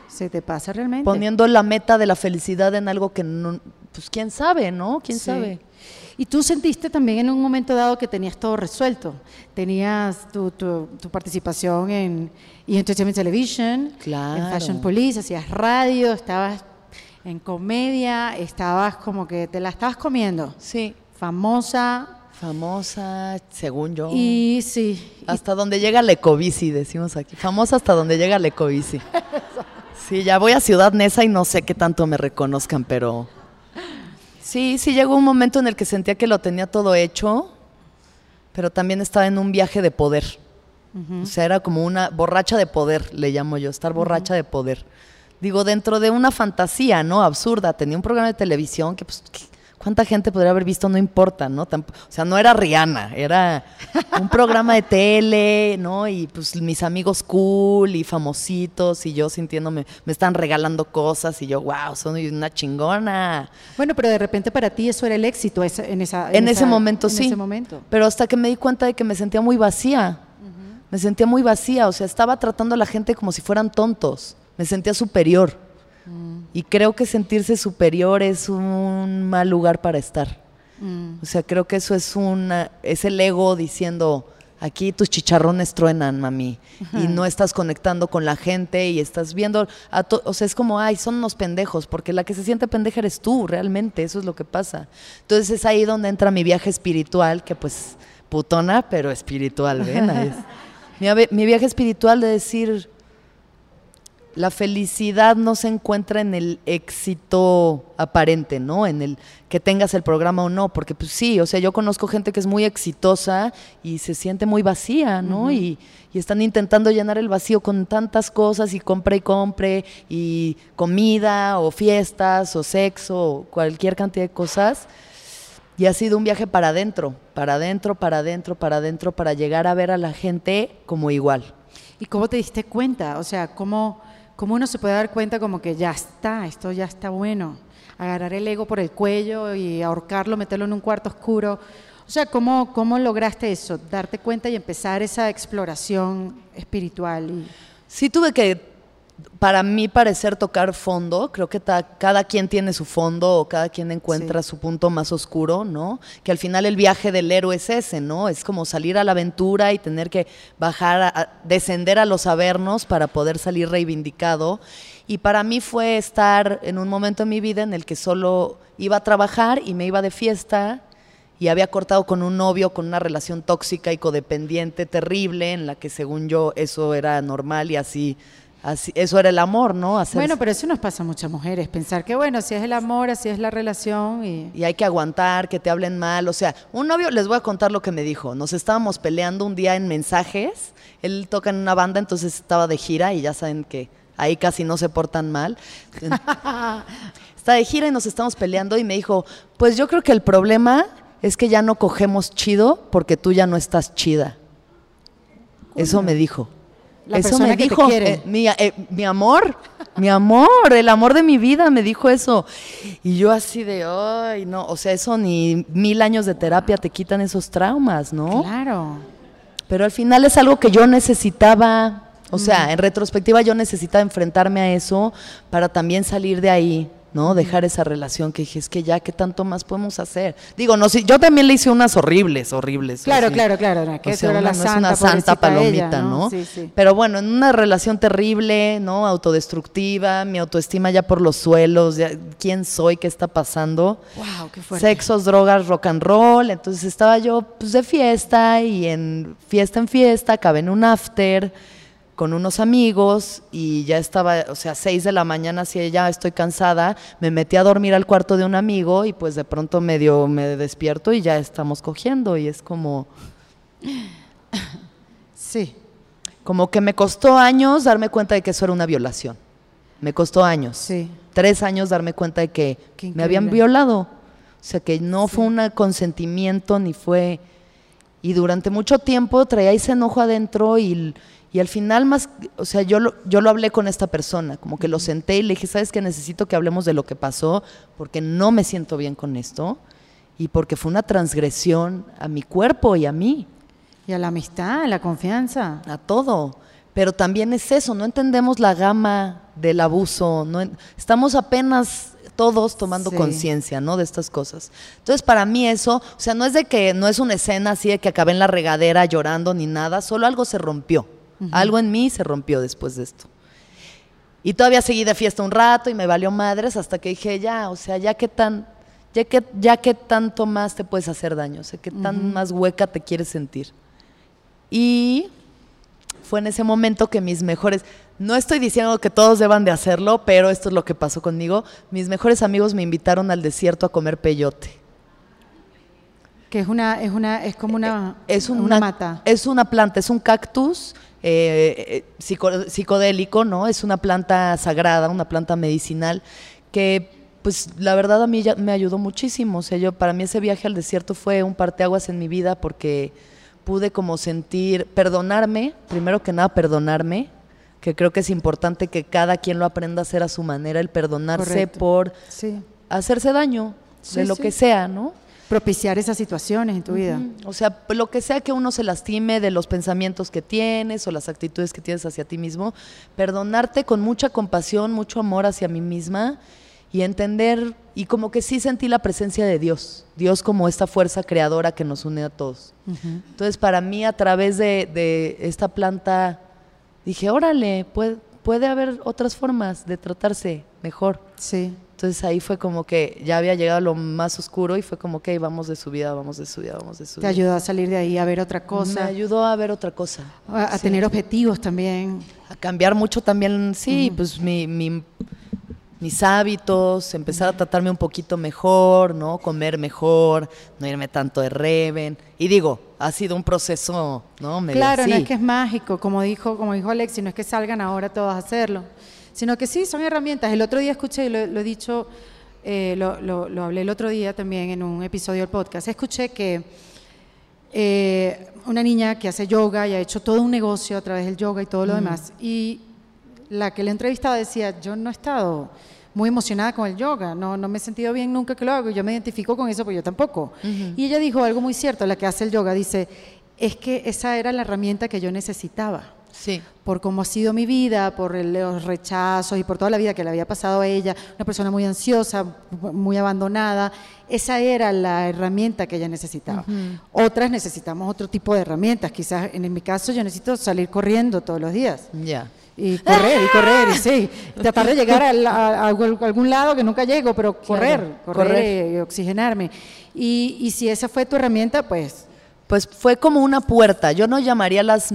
se te pasa realmente. Poniendo la meta de la felicidad en algo que no, pues quién sabe, ¿no? ¿Quién Sí. sabe? Y tú sentiste también en un momento dado que tenías todo resuelto. Tenías tu, tu- tu participación en! Entertainment Television, Claro. en Fashion Police, hacías radio, estabas en comedia, estabas como que te la estabas comiendo. Sí. Famosa. Famosa, según yo. Y sí, y- Hasta donde llega la ecobici, decimos aquí. Famosa hasta donde llega la ecobici. Sí, ya voy a Ciudad Neza y no sé qué tanto me reconozcan, pero sí, sí llegó un momento en el que sentía que lo tenía todo hecho, pero también estaba en un viaje de poder. O sea, era como una borracha de poder, le llamo yo, estar borracha de poder. Digo, dentro de una fantasía, ¿no? Absurda. Tenía un programa de televisión que, pues, ¿qué- ¿cuánta gente podría haber visto? No importa, ¿no? Tamp- o sea, no era Rihanna, era un programa de tele, ¿no? Y pues mis amigos cool y famositos y yo sintiéndome, me están regalando cosas y yo, wow, soy una chingona. bueno, pero de repente para ti eso era el éxito en, esa, En ese esa- momento en sí. ese momento. Pero hasta que me di cuenta de que me sentía muy vacía. me sentía muy vacía, o sea, estaba tratando a la gente como si fueran tontos, me sentía superior. Y creo que sentirse superior es un mal lugar para estar. Mm. O sea, creo que eso es una, es el ego diciendo, aquí tus chicharrones truenan, mami, y no estás conectando con la gente y estás viendo, a to- o sea, es como, ay, son unos pendejos, porque la que se siente pendeja eres tú, realmente, eso es lo que pasa. Entonces es ahí donde entra mi viaje espiritual, que pues, putona, pero espiritual, ¿ven? (laughs) Mi viaje espiritual de decir, la felicidad no se encuentra en el éxito aparente, ¿no? En el que tengas el programa o no, porque pues sí, o sea, yo conozco gente que es muy exitosa y se siente muy vacía, ¿no? y, y están intentando llenar el vacío con tantas cosas y compre y compre y comida o fiestas o sexo o cualquier cantidad de cosas. Y ha sido un viaje para adentro, para adentro, para adentro, para adentro, para llegar a ver a la gente como igual. ¿Y cómo te diste cuenta? O sea, ¿cómo, ¿cómo uno se puede dar cuenta como que ya está, esto ya está bueno? Agarrar el ego por el cuello y ahorcarlo, meterlo en un cuarto oscuro. O sea, ¿cómo, cómo lograste eso? Darte cuenta y empezar esa exploración espiritual. Y, Sí tuve que, para mí parecer, tocar fondo. Creo que ta- cada quien tiene su fondo o cada quien encuentra su punto más oscuro, ¿no? Que al final el viaje del héroe es ese, ¿no? Es como salir a la aventura y tener que bajar, a- a- descender a los avernos para poder salir reivindicado. Y para mí fue estar en un momento en mi vida en el que solo iba a trabajar y me iba de fiesta y había cortado con un novio con una relación tóxica y codependiente terrible en la que según yo eso era normal y así, así eso era el amor, ¿no? Bueno, pero eso nos pasa a muchas mujeres, pensar que bueno, si es el amor, así es la relación y... y hay que aguantar, que te hablen mal. O sea, un novio, les voy a contar lo que me dijo. Nos estábamos peleando un día en mensajes. Él toca en una banda, entonces estaba de gira y ya saben que ahí casi no se portan mal. (laughs) Está de gira y nos estamos peleando y me dijo, pues yo creo que el problema es que ya no cogemos chido porque tú ya no estás chida. Eso me dijo. La eso persona me que te dijo, quiere. eh, mi, eh, mi amor, mi amor, el amor de mi vida me dijo eso. Y yo así de, ay, no, o sea, eso ni mil años de terapia te quitan esos traumas, ¿no? Claro. Pero al final es algo que yo necesitaba, o sea, en retrospectiva yo necesitaba enfrentarme a eso para también salir de ahí, ¿no? Dejar esa relación que dije, es que ya, ¿qué tanto más podemos hacer? Digo, no, sí, yo también le hice unas horribles, horribles. Claro, así. claro, claro. no, que O sea, una, la no santa, es una santa ella, palomita, ¿no? Sí, sí. Pero bueno, en una relación terrible, ¿no? Autodestructiva, mi autoestima ya por los suelos, ya, ¿quién soy? ¿Qué está pasando? Wow, qué fuerte. Sexos, drogas, rock and roll. Entonces estaba yo pues, de fiesta y en fiesta en fiesta, acabé en un after con unos amigos y ya estaba, o sea, seis de la mañana, así ya estoy cansada, me metí a dormir al cuarto de un amigo y pues de pronto medio me despierto y ya estamos cogiendo y es como, Sí. como que me costó años darme cuenta de que eso era una violación. Me costó años. Sí. Tres años darme cuenta de que me habían violado. O sea, que no fue un consentimiento ni fue... Y durante mucho tiempo traía ese enojo adentro y, y al final más, o sea, yo lo, yo lo hablé con esta persona, como que lo senté y le dije, ¿sabes qué? Necesito que hablemos de lo que pasó porque no me siento bien con esto y porque fue una transgresión a mi cuerpo y a mí Y a la amistad, a la confianza. a todo. Pero también es eso, no entendemos la gama del abuso, no estamos apenas todos tomando Sí. conciencia, ¿no? De estas cosas. Entonces, para mí eso, o sea, no es de que no es una escena así de que acabé en la regadera llorando ni nada, solo algo se rompió. Algo en mí se rompió después de esto. Y todavía seguí de fiesta un rato y me valió madres hasta que dije, ya, o sea, ya que tan ya que ya que tanto más te puedes hacer daño, o sea, que tan más hueca te quieres sentir. Y fue en ese momento que mis mejores, no estoy diciendo que todos deban de hacerlo, pero esto es lo que pasó conmigo. Mis mejores amigos me invitaron al desierto a comer peyote. Que es una, es una, es como una, Es una, una mata. Es una planta, es un cactus eh, eh, psico- psicodélico, ¿no? Es una planta sagrada, una planta medicinal que, pues, la verdad a mí ya me ayudó muchísimo. O sea, yo, para mí ese viaje al desierto fue un parteaguas en mi vida porque pude como sentir, perdonarme, primero que nada perdonarme, que creo que es importante que cada quien lo aprenda a hacer a su manera, el perdonarse Correcto. por Sí. hacerse daño, Sí, de lo sí. que sea, ¿no? Propiciar esas situaciones en tu vida. O sea, lo que sea que uno se lastime de los pensamientos que tienes o las actitudes que tienes hacia ti mismo, perdonarte con mucha compasión, mucho amor hacia mí misma y entender, y como que sí sentí la presencia de Dios, Dios como esta fuerza creadora que nos une a todos. Entonces, para mí, a través de, de esta planta, dije, órale, puede, puede haber otras formas de tratarse mejor. Sí. Entonces ahí fue como que ya había llegado lo más oscuro y fue como que vamos de subida, vamos de subida, vamos de subida. Te ayudó a salir de ahí a ver otra cosa. Me ayudó a ver otra cosa. A, a Sí. tener objetivos también. A cambiar mucho también, sí, pues mi, mi- mis hábitos, empezar a tratarme un poquito mejor, ¿no? Comer mejor, no irme tanto de reven. Y digo, ha sido un proceso, ¿no? Medio Claro, no así. es que es mágico, como dijo, como dijo Alexi, no es que salgan ahora todos a hacerlo, sino que sí, son herramientas. El otro día escuché, y lo, lo he dicho, eh, lo, lo- lo hablé el otro día también en un episodio del podcast, escuché que eh, una niña que hace yoga y ha hecho todo un negocio a través del yoga y todo lo demás, y la que le entrevistaba decía, yo no he estado muy emocionada con el yoga, no, no me he sentido bien nunca que lo hago, yo me identifico con eso, pues yo tampoco. Y ella dijo algo muy cierto, la que hace el yoga, dice, es que esa era la herramienta que yo necesitaba Sí. por cómo ha sido mi vida, por el- los rechazos y por toda la vida que le había pasado a ella, una persona muy ansiosa, muy abandonada, esa era la herramienta que ella necesitaba. Otras necesitamos otro tipo de herramientas, quizás en mi caso yo necesito salir corriendo todos los días. Ya. Y correr, y correr, y sí. (laughs) Tratar de llegar al- a, a algún lado que nunca llego, pero correr, correr, correr. y oxigenarme. Y, y si esa fue tu herramienta, pues Pues fue como una puerta. Yo no llamaría las.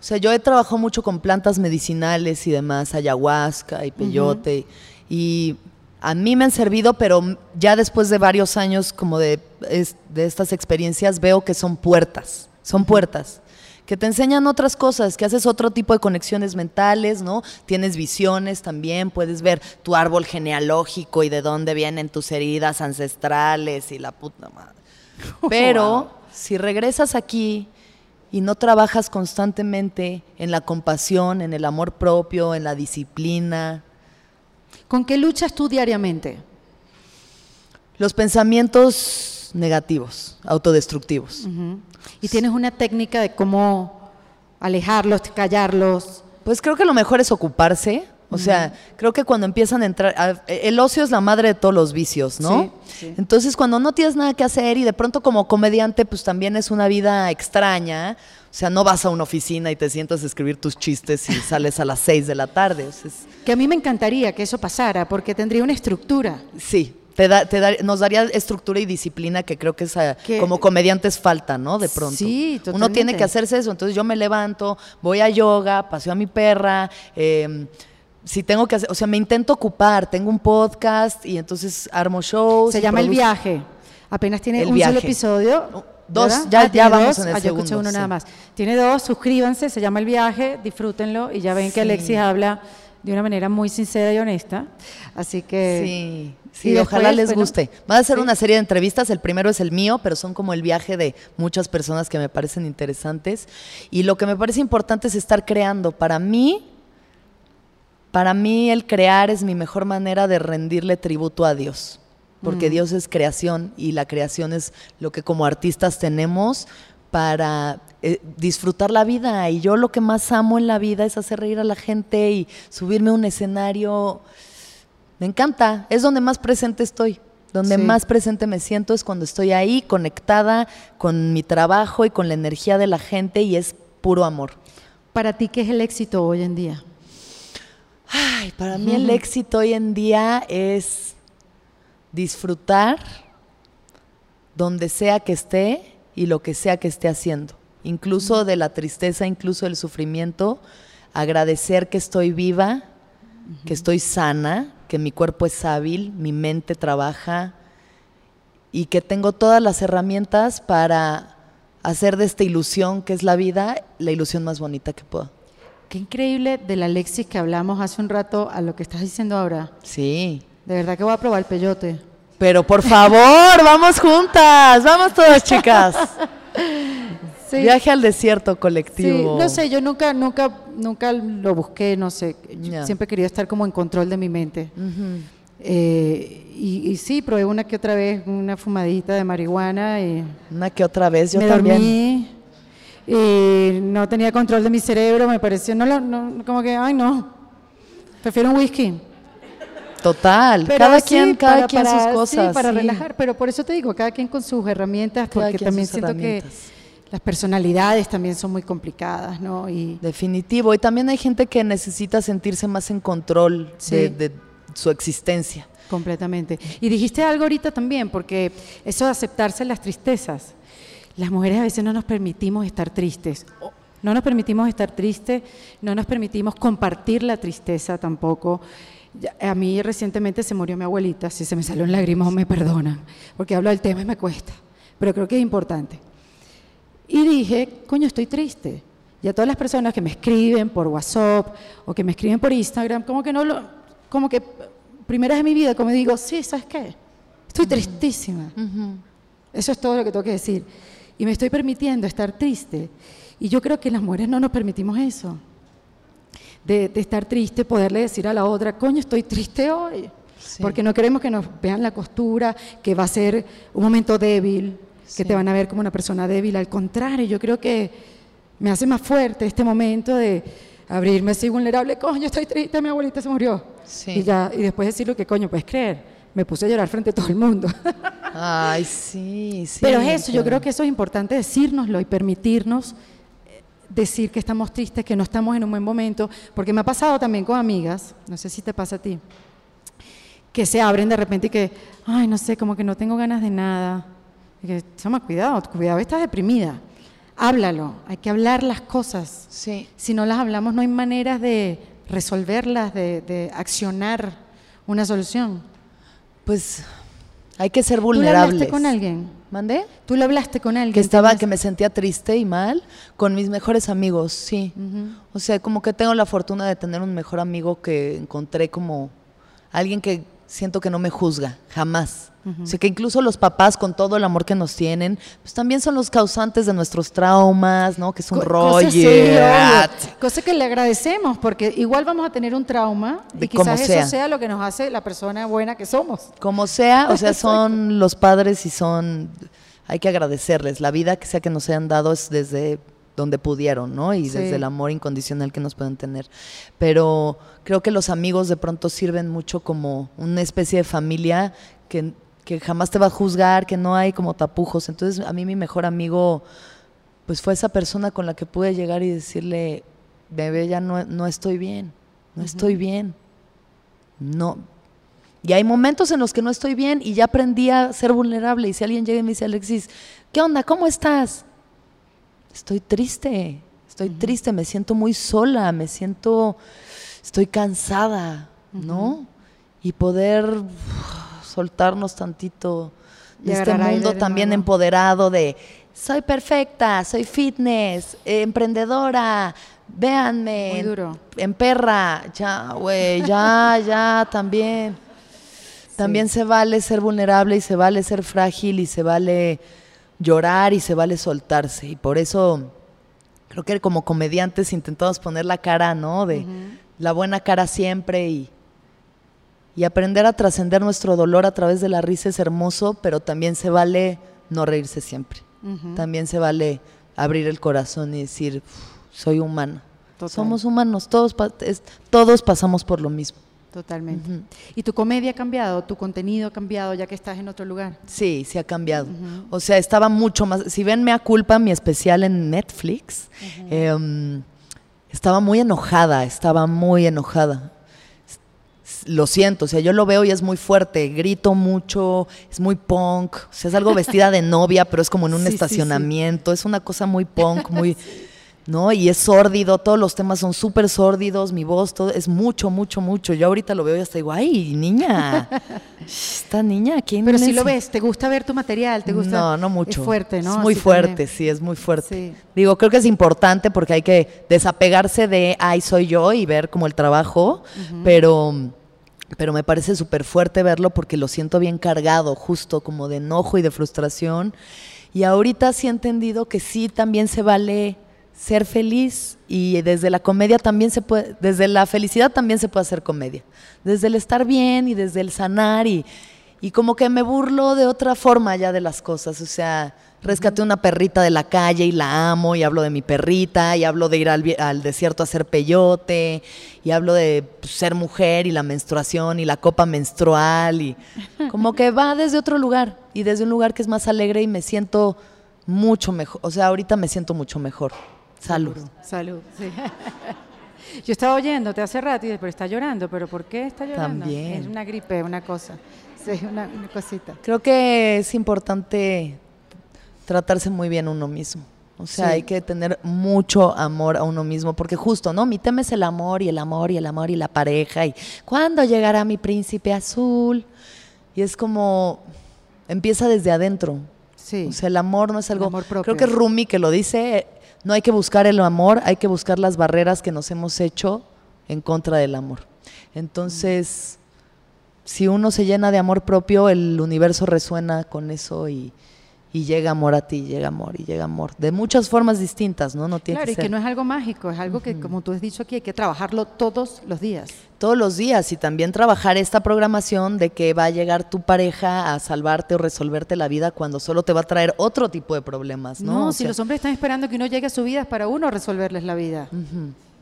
O sea, yo he trabajado mucho con plantas medicinales y demás, ayahuasca y peyote. Y a mí me han servido, pero ya después de varios años como de, es- de estas experiencias veo que son puertas. Son puertas. Que te enseñan otras cosas, que haces otro tipo de conexiones mentales, ¿no? Tienes visiones también, puedes ver tu árbol genealógico y de dónde vienen tus heridas ancestrales y la puta madre. (laughs) Pero si regresas aquí y no trabajas constantemente en la compasión, en el amor propio, en la disciplina, ¿con qué luchas tú diariamente? los pensamientos negativos, autodestructivos. Ujú. Y tienes una técnica de cómo alejarlos, callarlos. Pues creo que lo mejor es ocuparse. O sea, creo que cuando empiezan a entrar, a- el ocio es la madre de todos los vicios, ¿no? Sí, sí. Entonces, cuando no tienes nada que hacer y de pronto como comediante, pues también es una vida extraña. O sea, no vas a una oficina y te sientas a escribir tus chistes y sales a las seis de la tarde. O sea, es- Que a mí me encantaría que eso pasara, porque tendría una estructura. sí, te da, te da- nos daría estructura y disciplina que creo que es, a- Que- como comediantes falta, ¿no? De pronto. Sí, Uno tiene totalmente. que hacerse eso. Entonces yo me levanto, voy a yoga, paseo a mi perra. eh, si tengo que hacer, o sea, me intento ocupar, tengo un podcast y entonces armo shows. Se y llama El Viaje. Apenas tiene El un Viaje. solo episodio. Dos, ¿verdad? ya- Ah, ya vamos dos. en el Ah, yo segundo, uno sí. nada más. Tiene dos, suscríbanse, se llama El Viaje, disfrútenlo y ya ven que Sí. Alexis habla de una manera muy sincera y honesta. Así que... Sí, y sí, después, ojalá les bueno, guste. Va a ser sí. una serie de entrevistas, el primero es el mío, pero son como el viaje de muchas personas que me parecen interesantes. Y lo que me parece importante es estar creando. Para mí, para mí el crear es mi mejor manera de rendirle tributo a Dios, porque Mm. Dios es creación y la creación es lo que como artistas tenemos para eh, disfrutar la vida. Y yo lo que más amo en la vida es hacer reír a la gente y subirme a un escenario. Me encanta, es donde más presente estoy. Donde Sí. más presente me siento es cuando estoy ahí conectada con mi trabajo y con la energía de la gente y es puro amor. Para ti, ¿qué es el éxito hoy en día? Ay, para mí el éxito hoy en día es disfrutar donde sea que esté y lo que sea que esté haciendo, incluso de la tristeza, incluso del sufrimiento, agradecer que estoy viva, que estoy sana, que mi cuerpo es hábil, mi mente trabaja y que tengo todas las herramientas para hacer de esta ilusión que es la vida la ilusión más bonita que puedo. Qué increíble del Alexis que hablamos hace un rato a lo que estás diciendo ahora. Sí. De verdad que voy a probar el peyote. Pero por favor, (laughs) vamos juntas, vamos todas chicas. (laughs) Sí. Viaje al desierto Sí, colectivo. no sé, yo nunca, nunca, nunca lo busqué, no sé. Ya. Siempre querido estar como en control de mi mente. Eh, y, sí, probé una que otra vez una fumadita de marihuana. Y una que otra vez, yo me también. Dormí, y no tenía control de mi cerebro, me pareció, no, no, como que, ay no, prefiero un whisky. Total, cada quien, cada quien sus cosas. Sí, para relajar, pero por eso te digo, cada quien con sus herramientas, porque también siento que las personalidades también son muy complicadas, ¿no? Y Definitivo, y también hay gente que necesita sentirse más en control de, su existencia. Completamente. Y dijiste algo ahorita también, porque eso de aceptarse las tristezas. Las mujeres a veces no nos permitimos estar tristes. No nos permitimos estar tristes, no nos permitimos compartir la tristeza tampoco. A mí recientemente se murió mi abuelita, si se me salió en lágrimas me perdonan, porque hablo del tema y me cuesta, pero creo que es importante. Y dije, coño, estoy triste. Y a todas las personas que me escriben por WhatsApp o que me escriben por Instagram, como que no lo, como que primeras en mi vida, como digo, sí, ¿sabes qué? Estoy tristísima. Eso es todo lo que tengo que decir. Y me estoy permitiendo estar triste. Y yo creo que las mujeres no nos permitimos eso de, estar triste, poderle decir a la otra, coño, estoy triste hoy. Porque no queremos que nos vean la costura, que va a ser un momento débil, que te van a ver como una persona débil. Al contrario, yo creo que me hace más fuerte este momento de abrirme así vulnerable, coño, estoy triste, mi abuelita se murió. Y, ya, y después decir lo que coño puedes creer. Me puse a llorar frente a todo el mundo. Ay, (laughs) sí, sí. Pero es eso, yo creo que eso es importante decírnoslo y permitirnos decir que estamos tristes, que no estamos en un buen momento, porque me ha pasado también con amigas, no sé si te pasa a ti, que se abren de repente y que, ay, no sé, como que no tengo ganas de nada. Y que, toma cuidado, cuidado, estás deprimida. Háblalo, hay que hablar las cosas. Sí. Si no las hablamos, no hay maneras de resolverlas, de, de accionar una solución. Pues hay que ser vulnerables. ¿Tú hablaste con alguien? ¿Mandé? ¿Tú lo hablaste con alguien? Que estaba, que me sentía triste y mal, con mis mejores amigos, sí. O sea, como que tengo la fortuna de tener un mejor amigo que encontré como alguien que siento que no me juzga, jamás. O sea, que incluso los papás, con todo el amor que nos tienen, pues también son los causantes de nuestros traumas, ¿no? Que es un rollo. Cosa, que le agradecemos, porque igual vamos a tener un trauma y quizás eso sea lo que nos hace la persona buena que somos. Como sea, o sea, (laughs) son los padres y son, hay que agradecerles. La vida que sea que nos hayan dado es desde donde pudieron, ¿no? Y desde el amor incondicional que nos pueden tener. Pero creo que los amigos de pronto sirven mucho como una especie de familia que que jamás te va a juzgar, que no hay como tapujos. Entonces a mí mi mejor amigo pues fue esa persona con la que pude llegar y decirle, bebé, ya no, no estoy bien, no estoy bien. No. Y hay momentos en los que no estoy bien y ya aprendí a ser vulnerable. Y si alguien llega y me dice, Alexis, ¿qué onda? ¿Cómo estás? Estoy triste, estoy triste, me siento muy sola, me siento, estoy cansada, ¿no? Y poder soltarnos tantito de este mundo también empoderado de soy perfecta, soy fitness, eh, emprendedora, véanme. Muy duro. En, perra, ya, güey, ya, ya, también. También se vale ser vulnerable y se vale ser frágil y se vale llorar y se vale soltarse. Y por eso creo que como comediantes intentamos poner la cara, ¿no? De la buena cara siempre y y aprender a trascender nuestro dolor a través de la risa es hermoso, pero también se vale no reírse siempre. También se vale abrir el corazón y decir, soy humano. Somos humanos, todos, todos pasamos por lo mismo. Totalmente. ¿Y tu comedia ha cambiado? ¿Tu contenido ha cambiado ya que estás en otro lugar? Sí, sí ha cambiado. O sea, estaba mucho más... Si ven Mea Culpa, mi especial en Netflix, em, estaba muy enojada, estaba muy enojada lo siento, o sea, yo lo veo y es muy fuerte, grito mucho, es muy punk, o sea, es algo vestida de (laughs) novia, pero es como en un estacionamiento, es una cosa muy punk, muy, (laughs) ¿no? Y es sórdido, todos los temas son súper sórdidos, mi voz, todo, es mucho, mucho, mucho. Yo ahorita lo veo y hasta digo, ay, niña, esta niña, ¿quién Pero si lo ves, ¿te gusta ver tu material? ¿Te gusta? No, no mucho. Es fuerte, ¿no? Es muy fuerte, sí, es muy fuerte. Digo, creo que es importante porque hay que desapegarse de, ay, soy yo y ver como el trabajo, pero pero me parece súper fuerte verlo porque lo siento bien cargado, justo como de enojo y de frustración. Y ahorita sí he entendido que sí también se vale ser feliz y desde la comedia también se puede, desde la felicidad también se puede hacer comedia. Desde el estar bien y desde el sanar y, y como que me burlo de otra forma ya de las cosas. O sea, rescaté una perrita de la calle y la amo y hablo de mi perrita y hablo de ir al, al desierto a hacer peyote y hablo de pues, ser mujer y la menstruación y la copa menstrual y como que va desde otro lugar y desde un lugar que es más alegre y me siento mucho mejor. O sea, ahorita me siento mucho mejor. Salud. Salud, sí. (laughs) Yo estaba oyéndote hace rato y dije, pero está llorando, pero ¿por qué está llorando? También. Es una gripe, una cosa. Sí, una, una cosita. Creo que es importante tratarse muy bien uno mismo. O sea, Sí. hay que tener mucho amor a uno mismo, porque justo, ¿no? Mi tema es el amor y el amor y el amor y la pareja y ¿cuándo llegará mi príncipe azul? Y es como, empieza desde adentro. Sí. O sea, el amor no es algo... amor propio. creo que Rumi que lo dice, no hay que buscar el amor, hay que buscar las barreras que nos hemos hecho en contra del amor. Entonces, si uno se llena de amor propio, el universo resuena con eso y, y llega amor a ti, llega amor y llega amor. De muchas formas distintas, ¿no? No tiene claro, que y que no es algo mágico, es algo que, como tú has dicho aquí, hay que trabajarlo todos los días. todos los días y también trabajar esta programación de que va a llegar tu pareja a salvarte o resolverte la vida cuando solo te va a traer otro tipo de problemas, ¿no? No, O si sea, los hombres están esperando que uno llegue a su vida es para uno resolverles la vida.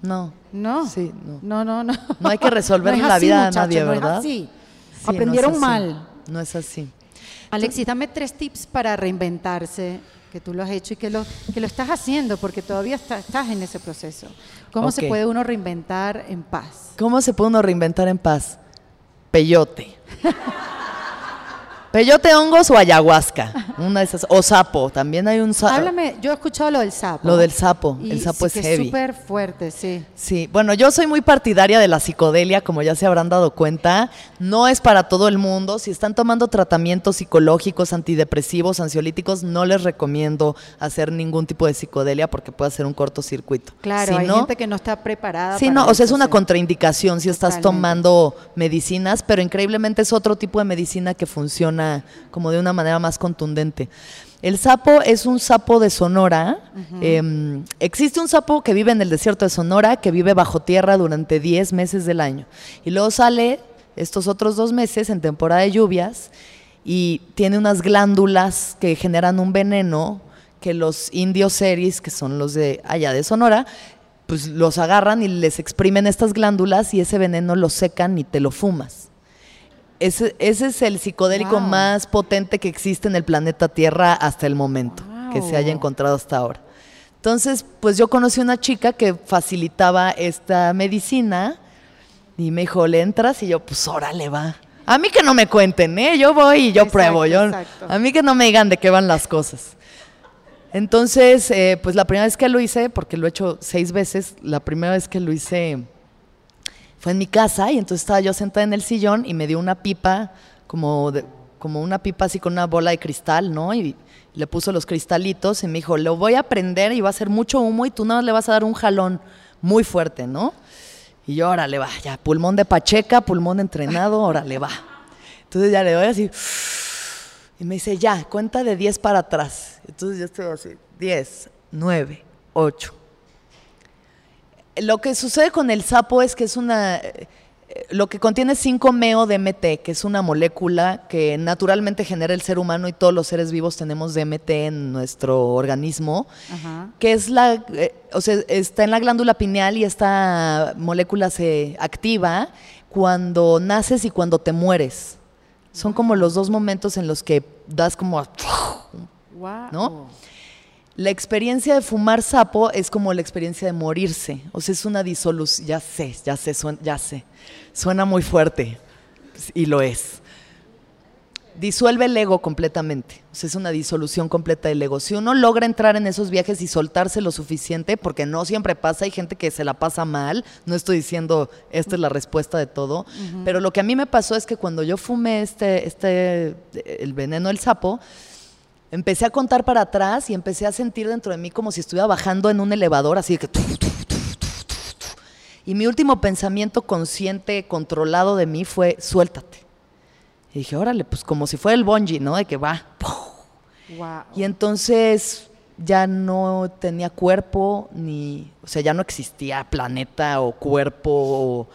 No. No. Sí, no. No, no, no. No hay que (laughs) No es la así, vida a nadie, no es ¿verdad? así. Sí, no es Aprendieron así. mal. No es así. Alexis, dame tres tips para reinventarse, que tú lo has hecho y que lo, que lo estás haciendo, porque todavía está- estás en ese proceso. ¿Cómo se puede uno reinventar en paz? ¿Cómo se puede uno reinventar en paz? Peyote. (laughs) Peyote, hongos o ayahuasca. Una de esas. O sapo. También hay un sapo. Háblame, yo he escuchado lo del sapo. Lo del sapo. Y El sapo es que heavy. súper fuerte, sí. Sí, bueno, yo soy muy partidaria de la psicodelia, como ya se habrán dado cuenta. No es para todo el mundo. Si están tomando tratamientos psicológicos, antidepresivos, ansiolíticos, no les recomiendo hacer ningún tipo de psicodelia porque puede hacer un cortocircuito. Claro, Si hay no- gente que no está preparada. Sí, para no, o sea, es una contraindicación si estás Totalmente. tomando medicinas, pero increíblemente es otro tipo de medicina que funciona como de una manera más contundente. El sapo es un sapo de Sonora. Em, existe un sapo que vive en el desierto de Sonora, que vive bajo tierra durante 10 meses del año. Y luego sale estos otros dos meses en temporada de lluvias y tiene unas glándulas que generan un veneno que los indios seris, que son los de allá de Sonora, pues los agarran y les exprimen estas glándulas y ese veneno lo secan y te lo fumas. Ese, ese es el psicodélico Wow. más potente que existe en el planeta Tierra hasta el momento, que se haya encontrado hasta ahora. Entonces, pues yo conocí una chica que facilitaba esta medicina y me dijo, ¿le entras? Y yo, pues órale, va. A mí que no me cuenten, ¿eh? Yo voy y yo Exacto, pruebo. Yo, exacto. a mí que no me digan de qué van las cosas. Entonces, eh, pues la primera vez que lo hice, porque lo he hecho seis veces, la primera vez que lo hice fue en mi casa y entonces estaba yo sentada en el sillón y me dio una pipa, como, de- como una pipa así con una bola de cristal, ¿no? Y le puso los cristalitos y me dijo, lo voy a prender y va a hacer mucho humo y tú nada más le vas a dar un jalón muy fuerte, ¿no? Y yo, órale, va, ya, pulmón de Pacheca, pulmón entrenado, (laughs) órale, va. Entonces ya le doy así, y me dice, ya, cuenta de 10 para atrás. Entonces yo estoy así, 10, 9, 8. Lo que sucede con el sapo es que es una... eh, Lo que contiene 5-meo-DMT, que es una molécula que naturalmente genera el ser humano y todos los seres vivos tenemos DMT en nuestro organismo, Ajá. que es la, eh, o sea, está en la glándula pineal y esta molécula se activa cuando naces y cuando te mueres. Son como los dos momentos en los que das como Wow. La experiencia de fumar sapo es como la experiencia de morirse. O sea, es una disolución. Ya sé, ya sé, suena, ya sé. Suena muy fuerte. Y lo es. Disuelve el ego completamente. O sea, es una disolución completa del ego. Si uno logra entrar en esos viajes y soltarse lo suficiente, porque no siempre pasa, hay gente que se la pasa mal. No estoy diciendo esta es la respuesta de todo. Pero lo que a mí me pasó es que cuando yo fumé este, este, el veneno del sapo, Empecé a contar para atrás y empecé a sentir dentro de mí como si estuviera bajando en un elevador, así de que... Y mi último pensamiento consciente, controlado de mí fue, suéltate. Y dije, órale, pues como si fuera el bungee, ¿no? De que va. Wow. Y entonces ya no tenía cuerpo, ni, o sea, ya no existía planeta o cuerpo o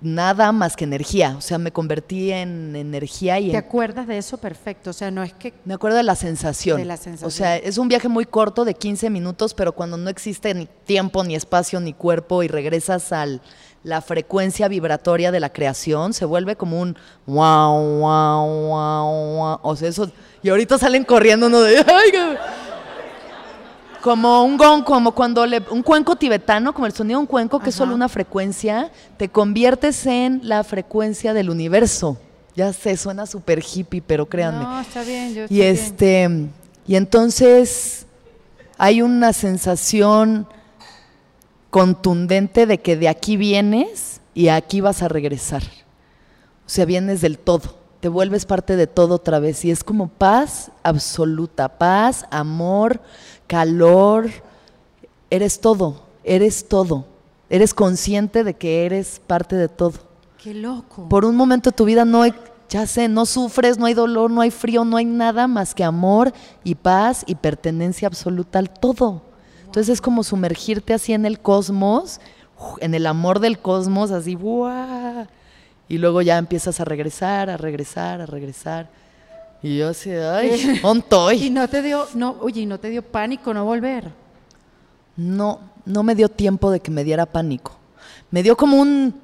nada más que energía. O sea, me convertí en energía y ¿Te en- acuerdas de eso perfecto? O sea, no es que me acuerdo de la sensación. De la sensación. O sea, es un viaje muy corto de 15 minutos, pero cuando no existe ni tiempo, ni espacio, ni cuerpo y regresas a la frecuencia vibratoria de la creación, se vuelve como un wow, wow, wow, wow. O sea, eso. Y ahorita salen corriendo uno de. "Ay, qué-". Como un gong, como cuando le, un cuenco tibetano, como el sonido de un cuenco, que es solo una frecuencia, te conviertes en la frecuencia del universo. Ya sé, suena súper hippie, pero créanme. No, está bien. Yo Y está bien. este, y entonces hay una sensación contundente de que de aquí vienes y aquí vas a regresar. O sea, vienes del todo, te vuelves parte de todo otra vez y es como paz absoluta, paz, amor, calor, eres todo, eres todo. Eres consciente de que eres parte de todo. Qué loco. Por un momento de tu vida no hay, ya sé, no sufres, no hay dolor, no hay frío, no hay nada más que amor y paz y pertenencia absoluta al todo. Entonces es como sumergirte así en el cosmos, en el amor del cosmos, así, ¡guau! Y luego ya empiezas a regresar, a regresar, a regresar. Y yo así, ay, ¿dónde (laughs) y no te dio, no, oye, ¿y no te dio pánico no volver? No, no me dio tiempo de que me diera pánico. Me dio como un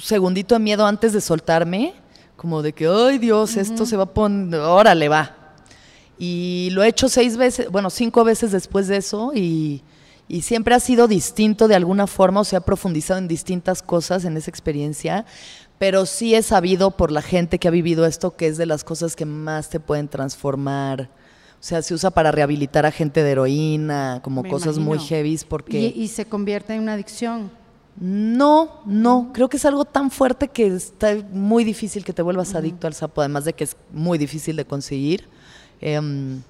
segundito de miedo antes de soltarme, como de que, ay Dios, esto se va a poner, órale, va. Y lo he hecho seis veces, bueno, cinco veces después de eso y, y siempre ha sido distinto de alguna forma, o sea, he profundizado en distintas cosas en esa experiencia, pero sí he sabido por la gente que ha vivido esto que es de las cosas que más te pueden transformar. O sea, se usa para rehabilitar a gente de heroína, como Me cosas muy heavy, porque... Y, y se convierte en una adicción. No, no, creo que es algo tan fuerte que está muy difícil que te vuelvas adicto al sapo, además de que es muy difícil de conseguir. Em,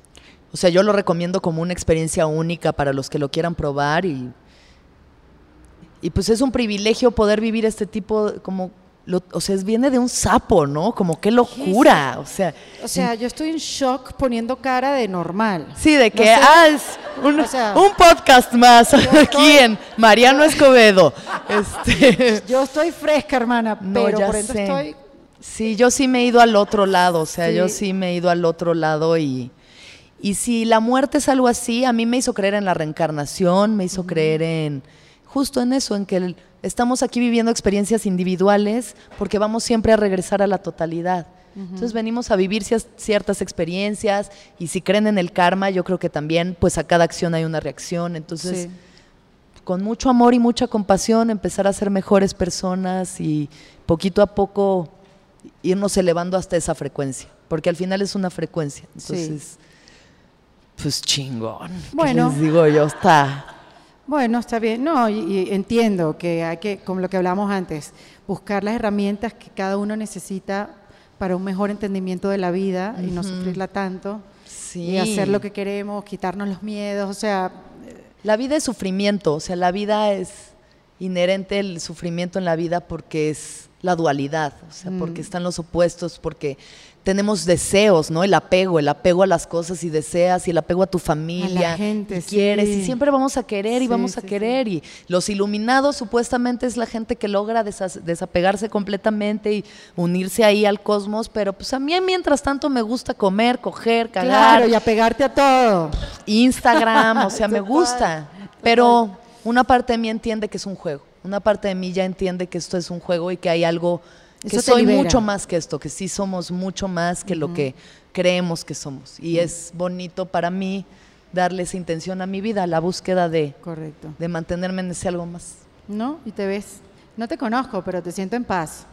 o sea, yo lo recomiendo como una experiencia única para los que lo quieran probar y, y pues es un privilegio poder vivir este tipo, como, lo- o sea, viene de un sapo, ¿no? Como qué locura, o sea, O sea, yo estoy en shock poniendo cara de normal. sí, de No que, sé, ah, es un, o sea, un podcast más (laughs) aquí estoy- en Mariano Escobedo. (laughs) Este, Yo estoy fresca, hermana, No, pero ya por sé. estoy. Sí, yo sí me he ido al otro lado, o sea, yo sí me he ido al otro lado y, y si la muerte es algo así, a mí me hizo creer en la reencarnación, me hizo creer en justo en eso, en que el- estamos aquí viviendo experiencias individuales porque vamos siempre a regresar a la totalidad. Entonces venimos a vivir ciertas experiencias y si creen en el karma, yo creo que también, pues a cada acción hay una reacción. Entonces, Sí. con mucho amor y mucha compasión, empezar a ser mejores personas y poquito a poco irnos elevando hasta esa frecuencia, porque al final es una frecuencia. Entonces, pues chingón. ¿Qué Bueno. les digo yo, está. Bueno, está bien. No, y, y entiendo que hay que, como lo que hablamos antes, buscar las herramientas que cada uno necesita para un mejor entendimiento de la vida y no sufrirla tanto. Sí. Y hacer lo que queremos, quitarnos los miedos, o sea, La vida es sufrimiento, o sea, la vida es inherente el sufrimiento en la vida porque es la dualidad, o sea, Mm. porque están los opuestos, porque tenemos deseos, ¿no? El apego, el apego a las cosas y deseas y el apego a tu familia. gente, y quieres y siempre vamos a querer y vamos a sí, querer y los iluminados supuestamente es la gente que logra desapegarse completamente y unirse ahí al cosmos, pero pues a mí mientras tanto me gusta comer, coger, cagar, claro, y apegarte a todo. Instagram, o (laughs) sea, me gusta. Pero una parte de mí entiende que es un juego. Una parte de mí ya entiende que esto es un juego y que hay algo Eso te soy libera. mucho más que esto, que sí somos mucho más que lo que creemos que somos. Y es bonito para mí darle esa intención a mi vida, la búsqueda de, Correcto. de mantenerme en ese algo más. ¿No? Y te ves. No te conozco, pero te siento en paz.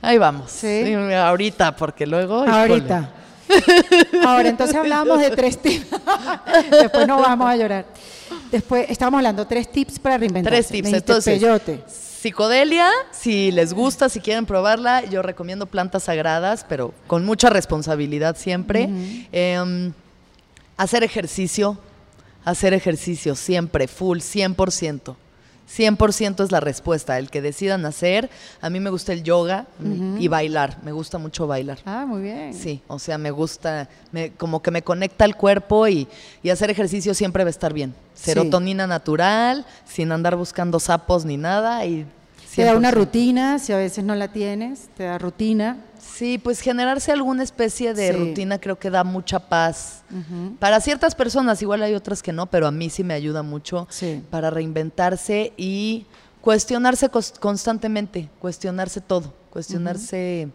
Ahí vamos. Sí. Sí, ahorita, porque luego. híjole. Ahorita. Ahora, entonces hablamos de tres tips. (laughs) Después no vamos a llorar. Después estábamos hablando tres tips para reinventarse. Tres tips. Me Entonces, peyote. Psicodelia, si les gusta, si quieren probarla, yo recomiendo plantas sagradas, pero con mucha responsabilidad siempre. Em, hacer ejercicio, hacer ejercicio siempre, full, 100%. 100% es la respuesta. El que decidan hacer, a mí me gusta el yoga y bailar. Me gusta mucho bailar. Ah, muy bien. Sí, o sea, me gusta, me, como que me conecta al cuerpo y, y hacer ejercicio siempre va a estar bien. Serotonina natural, sin andar buscando sapos ni nada. Y te da una rutina, si a veces no la tienes, te da rutina. Sí, pues generarse alguna especie de rutina creo que da mucha paz. Para ciertas personas, igual hay otras que no, pero a mí sí me ayuda mucho para reinventarse y cuestionarse constantemente, cuestionarse todo, cuestionarse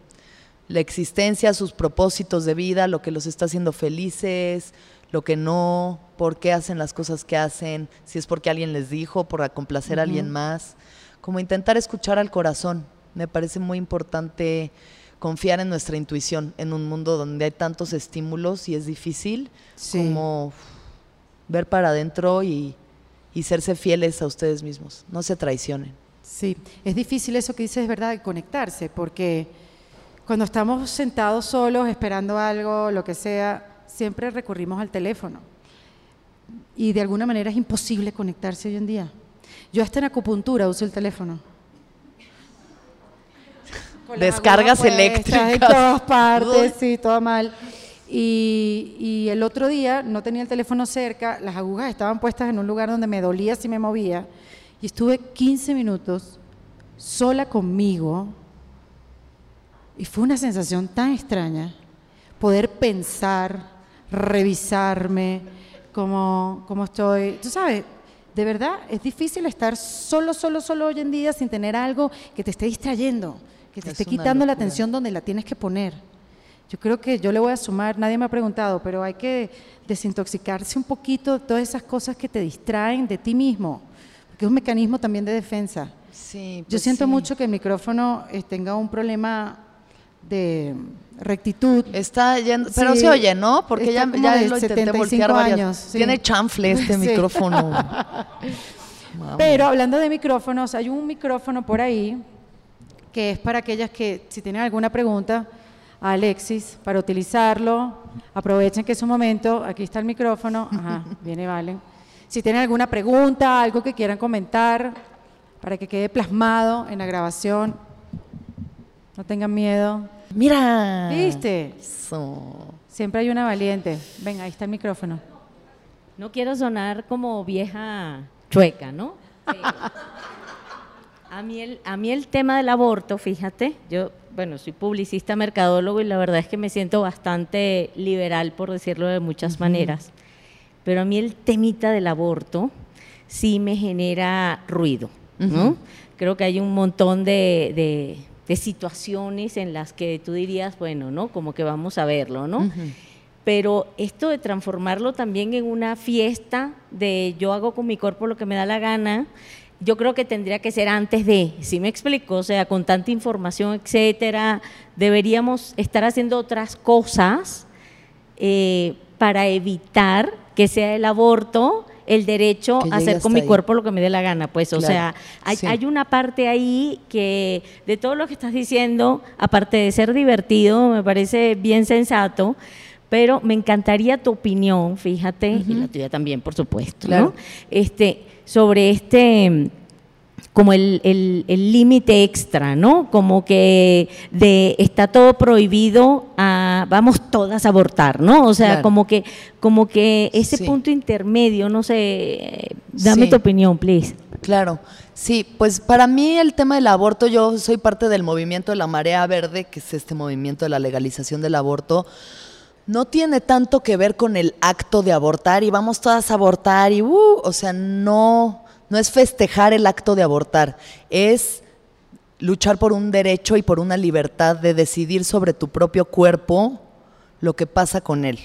la existencia, sus propósitos de vida, lo que los está haciendo felices, lo que no, por qué hacen las cosas que hacen, si es porque alguien les dijo, por complacer a alguien más, como intentar escuchar al corazón. Me parece muy importante confiar en nuestra intuición en un mundo donde hay tantos estímulos y es difícil como ver para adentro y, y, serse fieles a ustedes mismos, no se traicionen. Sí, es difícil eso que dices, es verdad, de conectarse, porque cuando estamos sentados solos esperando algo, lo que sea, siempre recurrimos al teléfono. Y de alguna manera es imposible conectarse hoy en día. Yo hasta en acupuntura uso el teléfono. Descargas eléctricas. En todas partes, sí, todo mal. Y, y, el otro día no tenía el teléfono cerca, las agujas estaban puestas en un lugar donde me dolía si me movía. Y estuve 15 minutos sola conmigo. Y fue una sensación tan extraña poder pensar, revisarme, cómo, cómo estoy. Tú sabes, de verdad es difícil estar solo, solo, solo hoy en día sin tener algo que te esté distrayendo que te esté quitando la atención donde la tienes que poner. Yo creo que yo le voy a sumar, nadie me ha preguntado, pero hay que desintoxicarse un poquito de todas esas cosas que te distraen de ti mismo, porque es un mecanismo también de defensa. Sí, yo pues siento mucho que el micrófono eh, tenga un problema de rectitud. Está yendo, pero se oye, ¿no? Porque ya, ya lo intenté voltear varias. Tiene chanfle este (laughs) micrófono. (laughs) pero hablando de micrófonos, hay un micrófono por ahí que es para aquellas que, si tienen alguna pregunta, a Alexis, para utilizarlo, aprovechen que es un momento, aquí está el micrófono, ajá, (laughs) viene Valen. Si tienen alguna pregunta, algo que quieran comentar, para que quede plasmado en la grabación, no tengan miedo. Mira. ¿Viste? Siempre hay una valiente. Ven, ahí está el micrófono. No quiero sonar como vieja chueca, ¿no? (laughs) A mí, el, a mí el tema del aborto, fíjate, yo, bueno, soy publicista, mercadólogo y la verdad es que me siento bastante liberal, por decirlo de muchas maneras, pero a mí el temita del aborto sí me genera ruido, ¿no? Creo que hay un montón de, de, situaciones en las que tú dirías, bueno, ¿no? Como que vamos a verlo, ¿no? Pero esto de transformarlo también en una fiesta de yo hago con mi cuerpo lo que me da la gana, yo creo que tendría que ser antes de, ¿sí me explico? O sea, con tanta información, etcétera, deberíamos estar haciendo otras cosas eh, para evitar que sea el aborto el derecho a hacer con mi cuerpo lo que me dé la gana, pues, o sea, hay, hay, una parte ahí que de todo lo que estás diciendo, aparte de ser divertido, me parece bien sensato, pero me encantaría tu opinión, fíjate, y la tuya también, por supuesto, ¿no? Este, sobre este como el límite extra, ¿no? Como que de está todo prohibido, a, vamos todas a abortar, ¿no? O sea, como que como que ese punto intermedio, no sé, dame tu opinión, please. Claro. Sí, pues para mí el tema del aborto, yo soy parte del movimiento de la marea verde, que es este movimiento de la legalización del aborto no tiene tanto que ver con el acto de abortar y vamos todas a abortar y, uh, o sea, no, no es festejar el acto de abortar, es luchar por un derecho y por una libertad de decidir sobre tu propio cuerpo lo que pasa con él.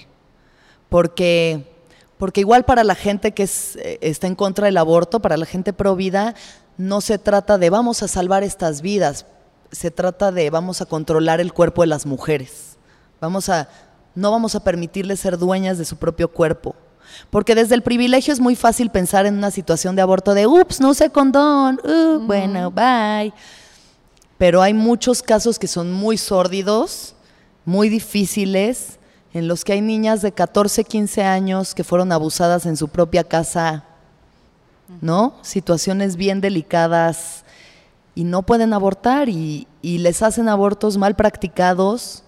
Porque, porque igual para la gente que eh, está en contra del aborto, para la gente pro vida, no se trata de vamos a salvar estas vidas, se trata de vamos a controlar el cuerpo de las mujeres. Vamos a no vamos a permitirles ser dueñas de su propio cuerpo. Porque desde el privilegio es muy fácil pensar en una situación de aborto de, ups, no usé condón, uh, bueno, bye. Pero hay muchos casos que son muy sórdidos, muy difíciles, en los que hay niñas de 14, 15 años que fueron abusadas en su propia casa ¿no? Situaciones bien delicadas y no pueden abortar y, y les hacen abortos mal practicados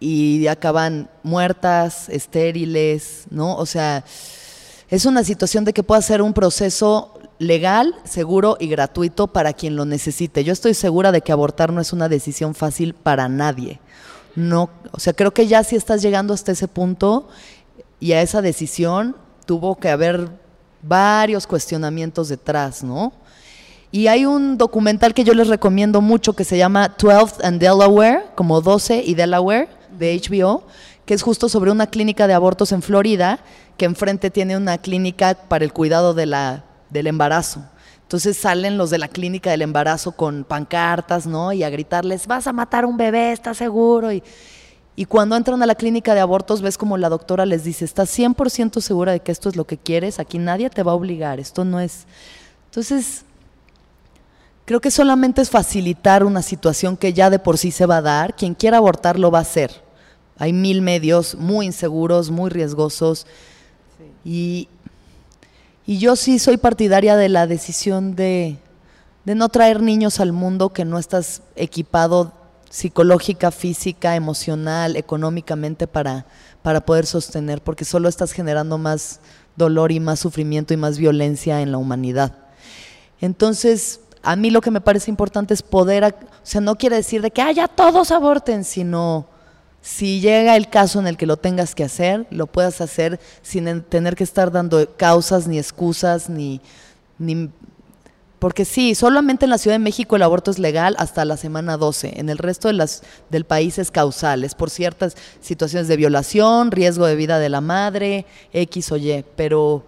y acaban muertas, estériles, ¿no? O sea, es una situación de que pueda ser un proceso legal, seguro y gratuito para quien lo necesite. Yo estoy segura de que abortar no es una decisión fácil para nadie. No, o sea, creo que ya si estás llegando hasta ese punto y a esa decisión tuvo que haber varios cuestionamientos detrás, ¿no? Y hay un documental que yo les recomiendo mucho que se llama 12 and Delaware, como 12 y Delaware, de HBO, que es justo sobre una clínica de abortos en Florida, que enfrente tiene una clínica para el cuidado de la, del embarazo. Entonces salen los de la clínica del embarazo con pancartas, ¿no? Y a gritarles, vas a matar un bebé, ¿estás seguro? Y, y cuando entran a la clínica de abortos, ves como la doctora les dice, ¿estás 100% segura de que esto es lo que quieres? Aquí nadie te va a obligar, esto no es... Entonces, Creo que solamente es facilitar una situación que ya de por sí se va a dar. Quien quiera abortar lo va a hacer. Hay mil medios muy inseguros, muy riesgosos. Y, y, yo sí soy partidaria de la decisión de, de no traer niños al mundo que no estás equipado psicológica, física, emocional, económicamente para, para poder sostener, porque solo estás generando más dolor y más sufrimiento y más violencia en la humanidad. Entonces, a mí lo que me parece importante es poder, o sea, no quiere decir de que haya todos aborten, sino si llega el caso en el que lo tengas que hacer, lo puedas hacer sin tener que estar dando causas ni excusas ni, ni porque sí, solamente en la Ciudad de México el aborto es legal hasta la semana 12. En el resto de las, del país es causal, es por ciertas situaciones de violación, riesgo de vida de la madre, X o Y. Pero,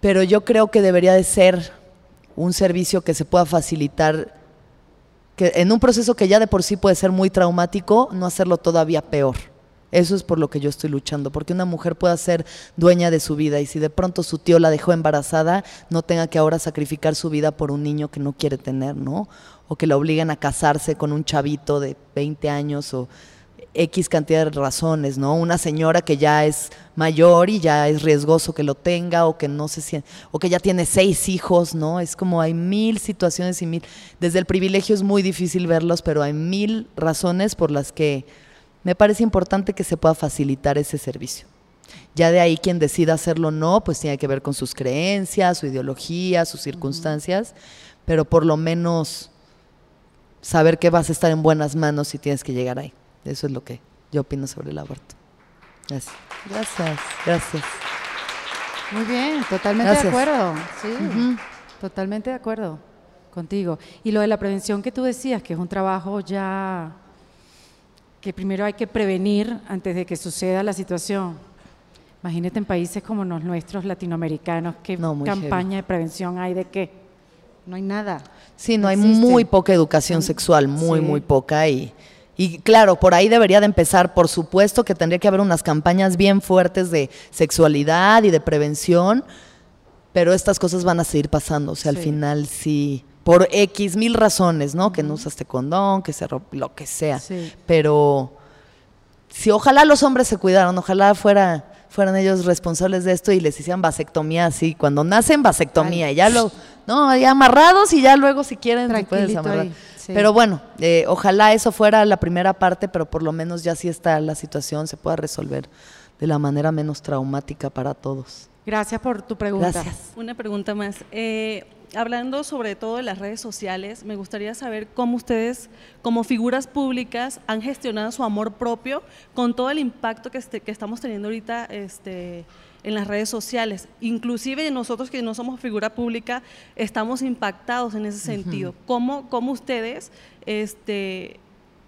pero yo creo que debería de ser un servicio que se pueda facilitar, en un proceso que ya de por sí puede ser muy traumático, no hacerlo todavía peor. Eso es por lo que yo estoy luchando, porque una mujer pueda ser dueña de su vida y si de pronto su tío la dejó embarazada, no tenga que ahora sacrificar su vida por un niño que no quiere tener, ¿no? O que la obliguen a casarse con un chavito de 20 años o X cantidad de razones, ¿no? Una señora que ya es mayor y ya es riesgoso que lo tenga o que no se siente, o que ya tiene seis hijos, ¿no? Es como hay mil situaciones y mil, desde el privilegio es muy difícil verlos, pero hay mil razones por las que me parece importante que se pueda facilitar ese servicio. Ya de ahí quien decida hacerlo o no, pues tiene que ver con sus creencias, su ideología, sus circunstancias, pero por lo menos saber que vas a estar en buenas manos si tienes que llegar ahí. Eso es lo que yo opino sobre el aborto. Gracias. Gracias. Gracias. Muy bien, totalmente de acuerdo. Sí, totalmente de acuerdo contigo. Y lo de la prevención que tú decías, que es un trabajo ya que primero hay que prevenir antes de que suceda la situación. Imagínate en países como los nuestros latinoamericanos, ¿qué campaña de prevención hay de qué? No hay nada. Sí, no, hay muy poca educación sexual, muy, muy poca. Y, y claro, por ahí debería de empezar, por supuesto que tendría que haber unas campañas bien fuertes de sexualidad y de prevención, pero estas cosas van a seguir pasando, o sea, al final sí, por X mil razones, ¿no? Que no usaste condón, que se lo que sea, pero si ojalá los hombres se cuidaran, ojalá fuera fueran ellos responsables de esto y les hicieran vasectomía así, cuando nacen vasectomía, y ya lo, no, ya amarrados y ya luego si quieren se puedes amarrar. Pero bueno, eh, ojalá eso fuera la primera parte, pero por lo menos ya sí está la situación, se pueda resolver de la manera menos traumática para todos. Gracias por tu pregunta. Gracias. Una pregunta más. Eh, hablando sobre todo de las redes sociales, me gustaría saber cómo ustedes, como figuras públicas, han gestionado su amor propio con todo el impacto que, este, que estamos teniendo ahorita este, en las redes sociales. Inclusive nosotros que no somos figura pública estamos impactados en ese sentido. ¿Cómo, ¿Cómo, ustedes este,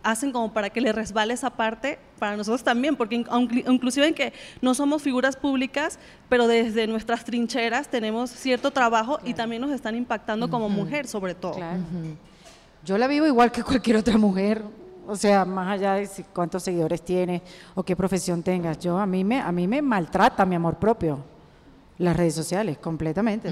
hacen como para que le resbale esa parte para nosotros también? Porque inclusive en que no somos figuras públicas, pero desde nuestras trincheras tenemos cierto trabajo y también nos están impactando como mujer sobre todo. Yo la vivo igual que cualquier otra mujer. O sea, más allá de cuántos seguidores tienes o qué profesión tengas, yo a mí me a mí me maltrata mi amor propio. Las redes sociales, completamente.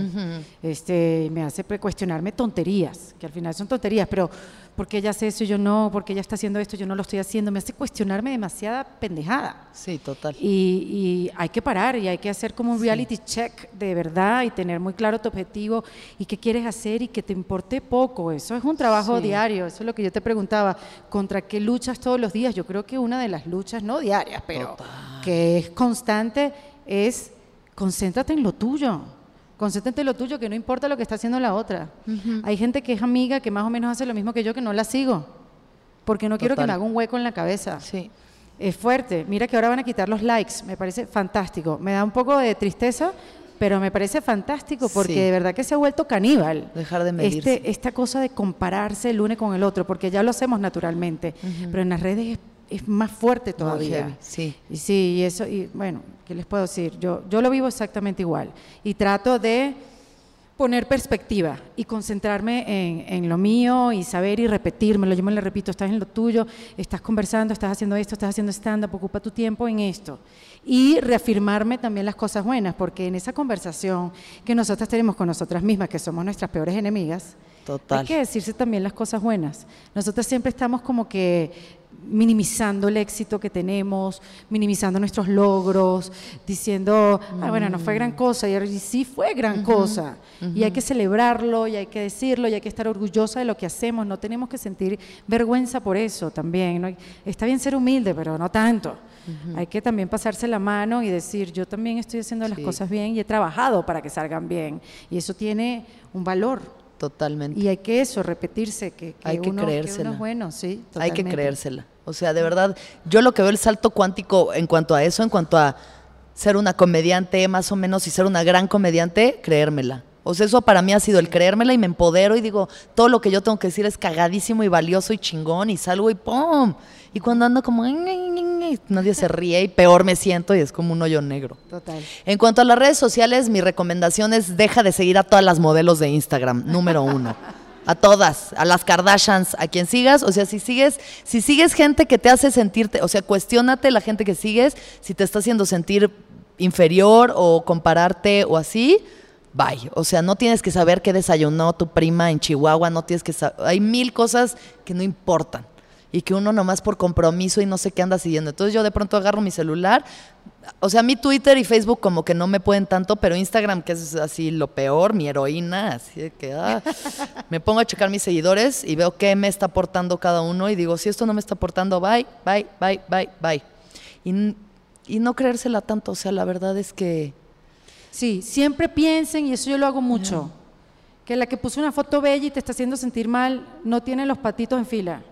este, me hace cuestionarme tonterías, que al final son tonterías, pero ¿por qué ella hace eso y yo no? ¿Por qué ella está haciendo esto y yo no lo estoy haciendo? Me hace cuestionarme demasiada pendejada. Sí, total. Y, y hay que parar y hay que hacer como un reality check de verdad y tener muy claro tu objetivo y qué quieres hacer y que te importe poco. Eso es un trabajo Sí. diario. Eso es lo que yo te preguntaba. ¿Contra qué luchas todos los días? Yo creo que una de las luchas, no diarias, pero que es constante, es concéntrate en lo tuyo. Concéntrate en lo tuyo, que no importa lo que está haciendo la otra. Hay gente que es amiga, que más o menos hace lo mismo que yo, que no la sigo. Porque no quiero que me haga un hueco en la cabeza. Sí. Es fuerte. Mira que ahora van a quitar los likes. Me parece fantástico. Me da un poco de tristeza, pero me parece fantástico porque Sí. de verdad que se ha vuelto caníbal. Dejar de medirse. Este, esta cosa de compararse el uno con el otro, porque ya lo hacemos naturalmente, pero en las redes es, es más fuerte todavía. heavy, sí. Y sí, y eso, y bueno, ¿qué les puedo decir? Yo, yo lo vivo exactamente igual. Y trato de poner perspectiva y concentrarme en, en lo mío y saber y repetírmelo. Yo me lo repito, estás en lo tuyo, estás conversando, estás haciendo esto, estás haciendo stand-up, ocupa tu tiempo en esto. Y reafirmarme también las cosas buenas, porque en esa conversación que nosotras tenemos con nosotras mismas, que somos nuestras peores enemigas, Total. hay que decirse también las cosas buenas. Nosotras siempre estamos como que minimizando el éxito que tenemos, minimizando nuestros logros, diciendo, ah, bueno, no fue gran cosa, y sí fue gran cosa. Y hay que celebrarlo, y hay que decirlo, y hay que estar orgullosa de lo que hacemos. No tenemos que sentir vergüenza por eso también. ¿no? Está bien ser humilde, pero no tanto. Hay que también pasarse la mano y decir, yo también estoy haciendo las cosas bien y he trabajado para que salgan bien. Y eso tiene un valor. Totalmente. Y hay que eso, repetirse, que, que Hay que uno, que creérsela. uno es bueno, sí. Hay que totalmente. creérsela. O sea, de verdad, yo lo que veo el salto cuántico en cuanto a eso, en cuanto a ser una comediante más o menos y ser una gran comediante, creérmela. O sea, eso para mí ha sido el creérmela y me empodero y digo, todo lo que yo tengo que decir es cagadísimo y valioso y chingón y salgo y ¡pum! Y cuando ando como, "Ay, ay, ay", ay", nadie se ríe y peor me siento y es como un hoyo negro. Total. En cuanto a las redes sociales, mi recomendación es deja de seguir a todas las modelos de Instagram, número uno. A todas, a las Kardashians, a quien sigas, o sea, si sigues, si sigues gente que te hace sentirte, o sea, cuestiónate la gente que sigues, si te está haciendo sentir inferior o compararte o así, bye. O sea, no tienes que saber qué desayunó tu prima en Chihuahua, no tienes que saber, hay mil cosas que no importan y que uno nomás por compromiso y no sé qué anda siguiendo. Entonces yo de pronto agarro mi celular, o sea, mi Twitter y Facebook como que no me pueden tanto, pero Instagram, que es así lo peor, mi heroína, así de que ah, me pongo a checar mis seguidores y veo qué me está aportando cada uno y digo, si esto no me está aportando, bye, bye, bye, bye, bye. Y, y no creérsela tanto, o sea, la verdad es que... Sí, siempre piensen, y eso yo lo hago mucho, que la que puso una foto bella y te está haciendo sentir mal no tiene los patitos en fila.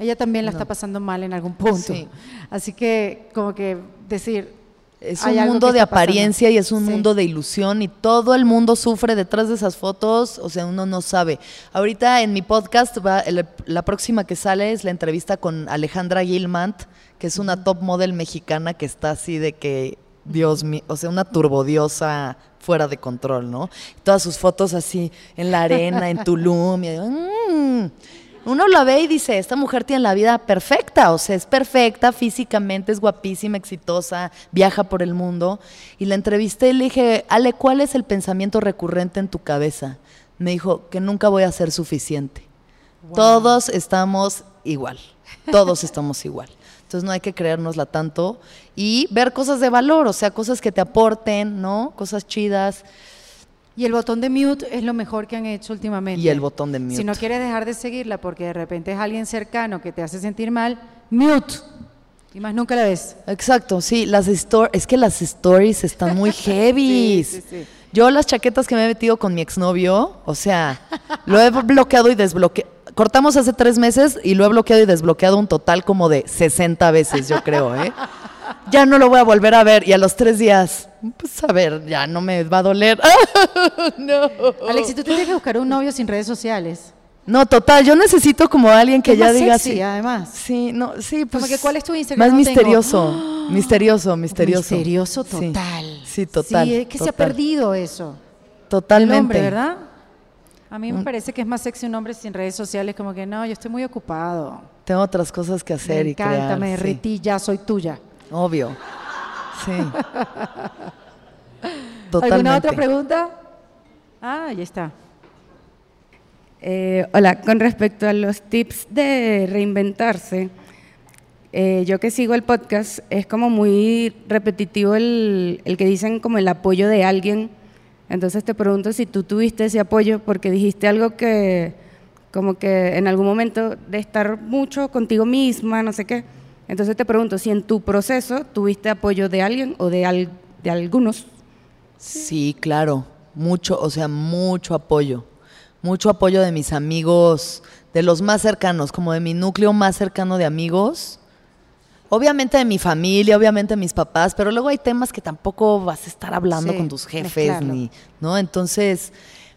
Ella también la está pasando mal en algún punto. Sí. Así que, como que decir. Es un mundo de pasando. apariencia y es un Sí. mundo de ilusión y todo el mundo sufre detrás de esas fotos, o sea, uno no sabe. Ahorita en mi podcast, va, el- la próxima que sale es la entrevista con Alejandra Gilmant, que es una top model mexicana que está así de que, Dios mío, o sea, una turbodiosa fuera de control, ¿no? Todas sus fotos así en la arena, en (laughs) Tulum, y yo, "Mm". Uno la ve y dice, esta mujer tiene la vida perfecta, o sea, es perfecta físicamente, es guapísima, exitosa, viaja por el mundo. Y la entrevisté y le dije, Ale, ¿cuál es el pensamiento recurrente en tu cabeza? Me dijo, que nunca voy a ser suficiente. Todos estamos igual, todos estamos igual. Entonces no hay que creérnosla tanto y ver cosas de valor, o sea, cosas que te aporten, ¿no? Cosas chidas. Y el botón de mute es lo mejor que han hecho últimamente. Y el botón de mute. Si no quieres dejar de seguirla porque de repente es alguien cercano que te hace sentir mal, mute. Y más nunca la ves. Exacto, sí, las stories, es que las stories están muy heavy. (laughs) Sí, sí, sí. Yo las chaquetas que me he metido con mi exnovio, o sea, lo he bloqueado y desbloqueado. Cortamos hace tres meses y lo he bloqueado y desbloqueado un total como de 60 veces, yo creo, ¿eh? Ya no lo voy a volver a ver y a los tres días, pues a ver, ya no me va a doler. (laughs) no. Alex, si tú tienes que buscar un novio sin redes sociales. No, total, yo necesito como alguien que Es ya más diga sexy, así. además. Sí, no, sí, pues. Como que, ¿cuál es tu Instagram? Más No misterioso, (gasps) misterioso, misterioso. Misterioso Sí. total. Sí, total. Sí, es que se ha total. perdido eso. Totalmente. El hombre, ¿verdad? A mí me parece que es más sexy un hombre sin redes sociales, como que no, yo estoy muy ocupado. Tengo otras cosas que hacer me y encanta, crear. me sí. derretí, ya soy tuya. Obvio. Sí. (laughs) Totalmente. ¿Alguna otra pregunta? Ah, ahí está. Eh, hola, con respecto a los tips de reinventarse, eh, yo que sigo el podcast, es como muy repetitivo el, el que dicen como el apoyo de alguien. Entonces te pregunto si tú tuviste ese apoyo porque dijiste algo que como que en algún momento de estar mucho contigo misma, no sé qué. Entonces te pregunto si en tu proceso tuviste apoyo de alguien o de, al- de algunos. Sí, claro, mucho, o sea, mucho apoyo. Mucho apoyo de mis amigos, de los más cercanos, como de mi núcleo más cercano de amigos. Obviamente de mi familia, obviamente de mis papás, pero luego hay temas que tampoco vas a estar hablando Sí, con tus jefes, ni, ¿no? Entonces,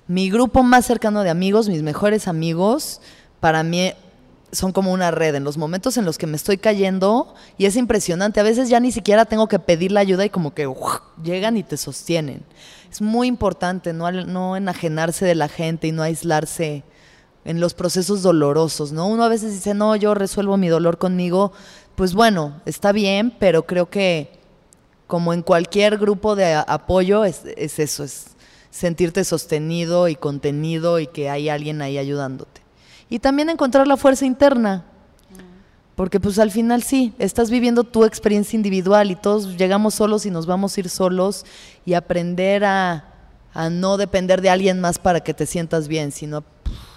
mi grupo más cercano de amigos, mis mejores amigos, para mí son como una red. En los momentos en los que me estoy cayendo, y es impresionante, a veces ya ni siquiera tengo que pedir la ayuda y como que llegan y te sostienen. Es muy importante no, no enajenarse de la gente y no aislarse en los procesos dolorosos, ¿no? Uno a veces dice, no, yo resuelvo mi dolor conmigo. Pues bueno, está bien, pero creo que como en cualquier grupo de apoyo es, es eso, es sentirte sostenido y contenido y que hay alguien ahí ayudándote. Y también encontrar la fuerza interna, porque pues al final sí, estás viviendo tu experiencia individual y todos llegamos solos y nos vamos a ir solos y aprender a, a no depender de alguien más para que te sientas bien, sino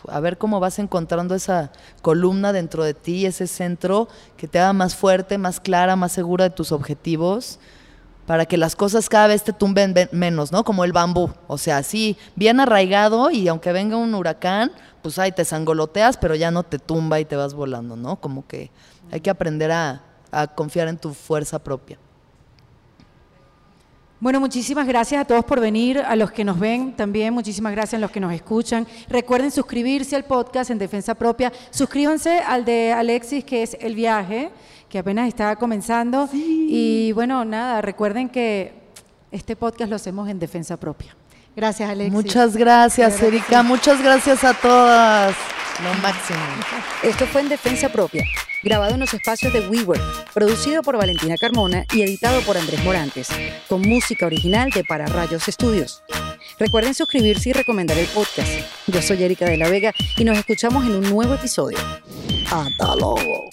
a ver cómo vas encontrando esa columna dentro de ti, ese centro que te haga más fuerte, más clara, más segura de tus objetivos, para que las cosas cada vez te tumben menos, ¿no? Como el bambú, o sea, sí, bien arraigado y aunque venga un huracán, pues ahí te sangoloteas, pero ya no te tumba y te vas volando, ¿no? Como que hay que aprender a, a confiar en tu fuerza propia. Bueno, muchísimas gracias a todos por venir, a los que nos ven también, muchísimas gracias a los que nos escuchan. Recuerden suscribirse al podcast en Defensa Propia. Suscríbanse al de Alexis, que es El Viaje, que apenas está comenzando. Y bueno, nada, recuerden que este podcast lo hacemos en Defensa Propia. Gracias, Alexis. Muchas gracias, Erika, muchas gracias a todas. Lo máximo. Esto fue en Defensa Propia, grabado en los espacios de WeWork, producido por Valentina Carmona y editado por Andrés Morantes, con música original de Para Rayos Estudios. Recuerden suscribirse y recomendar el podcast. Yo soy Erika de la Vega y nos escuchamos en un nuevo episodio. Hasta luego.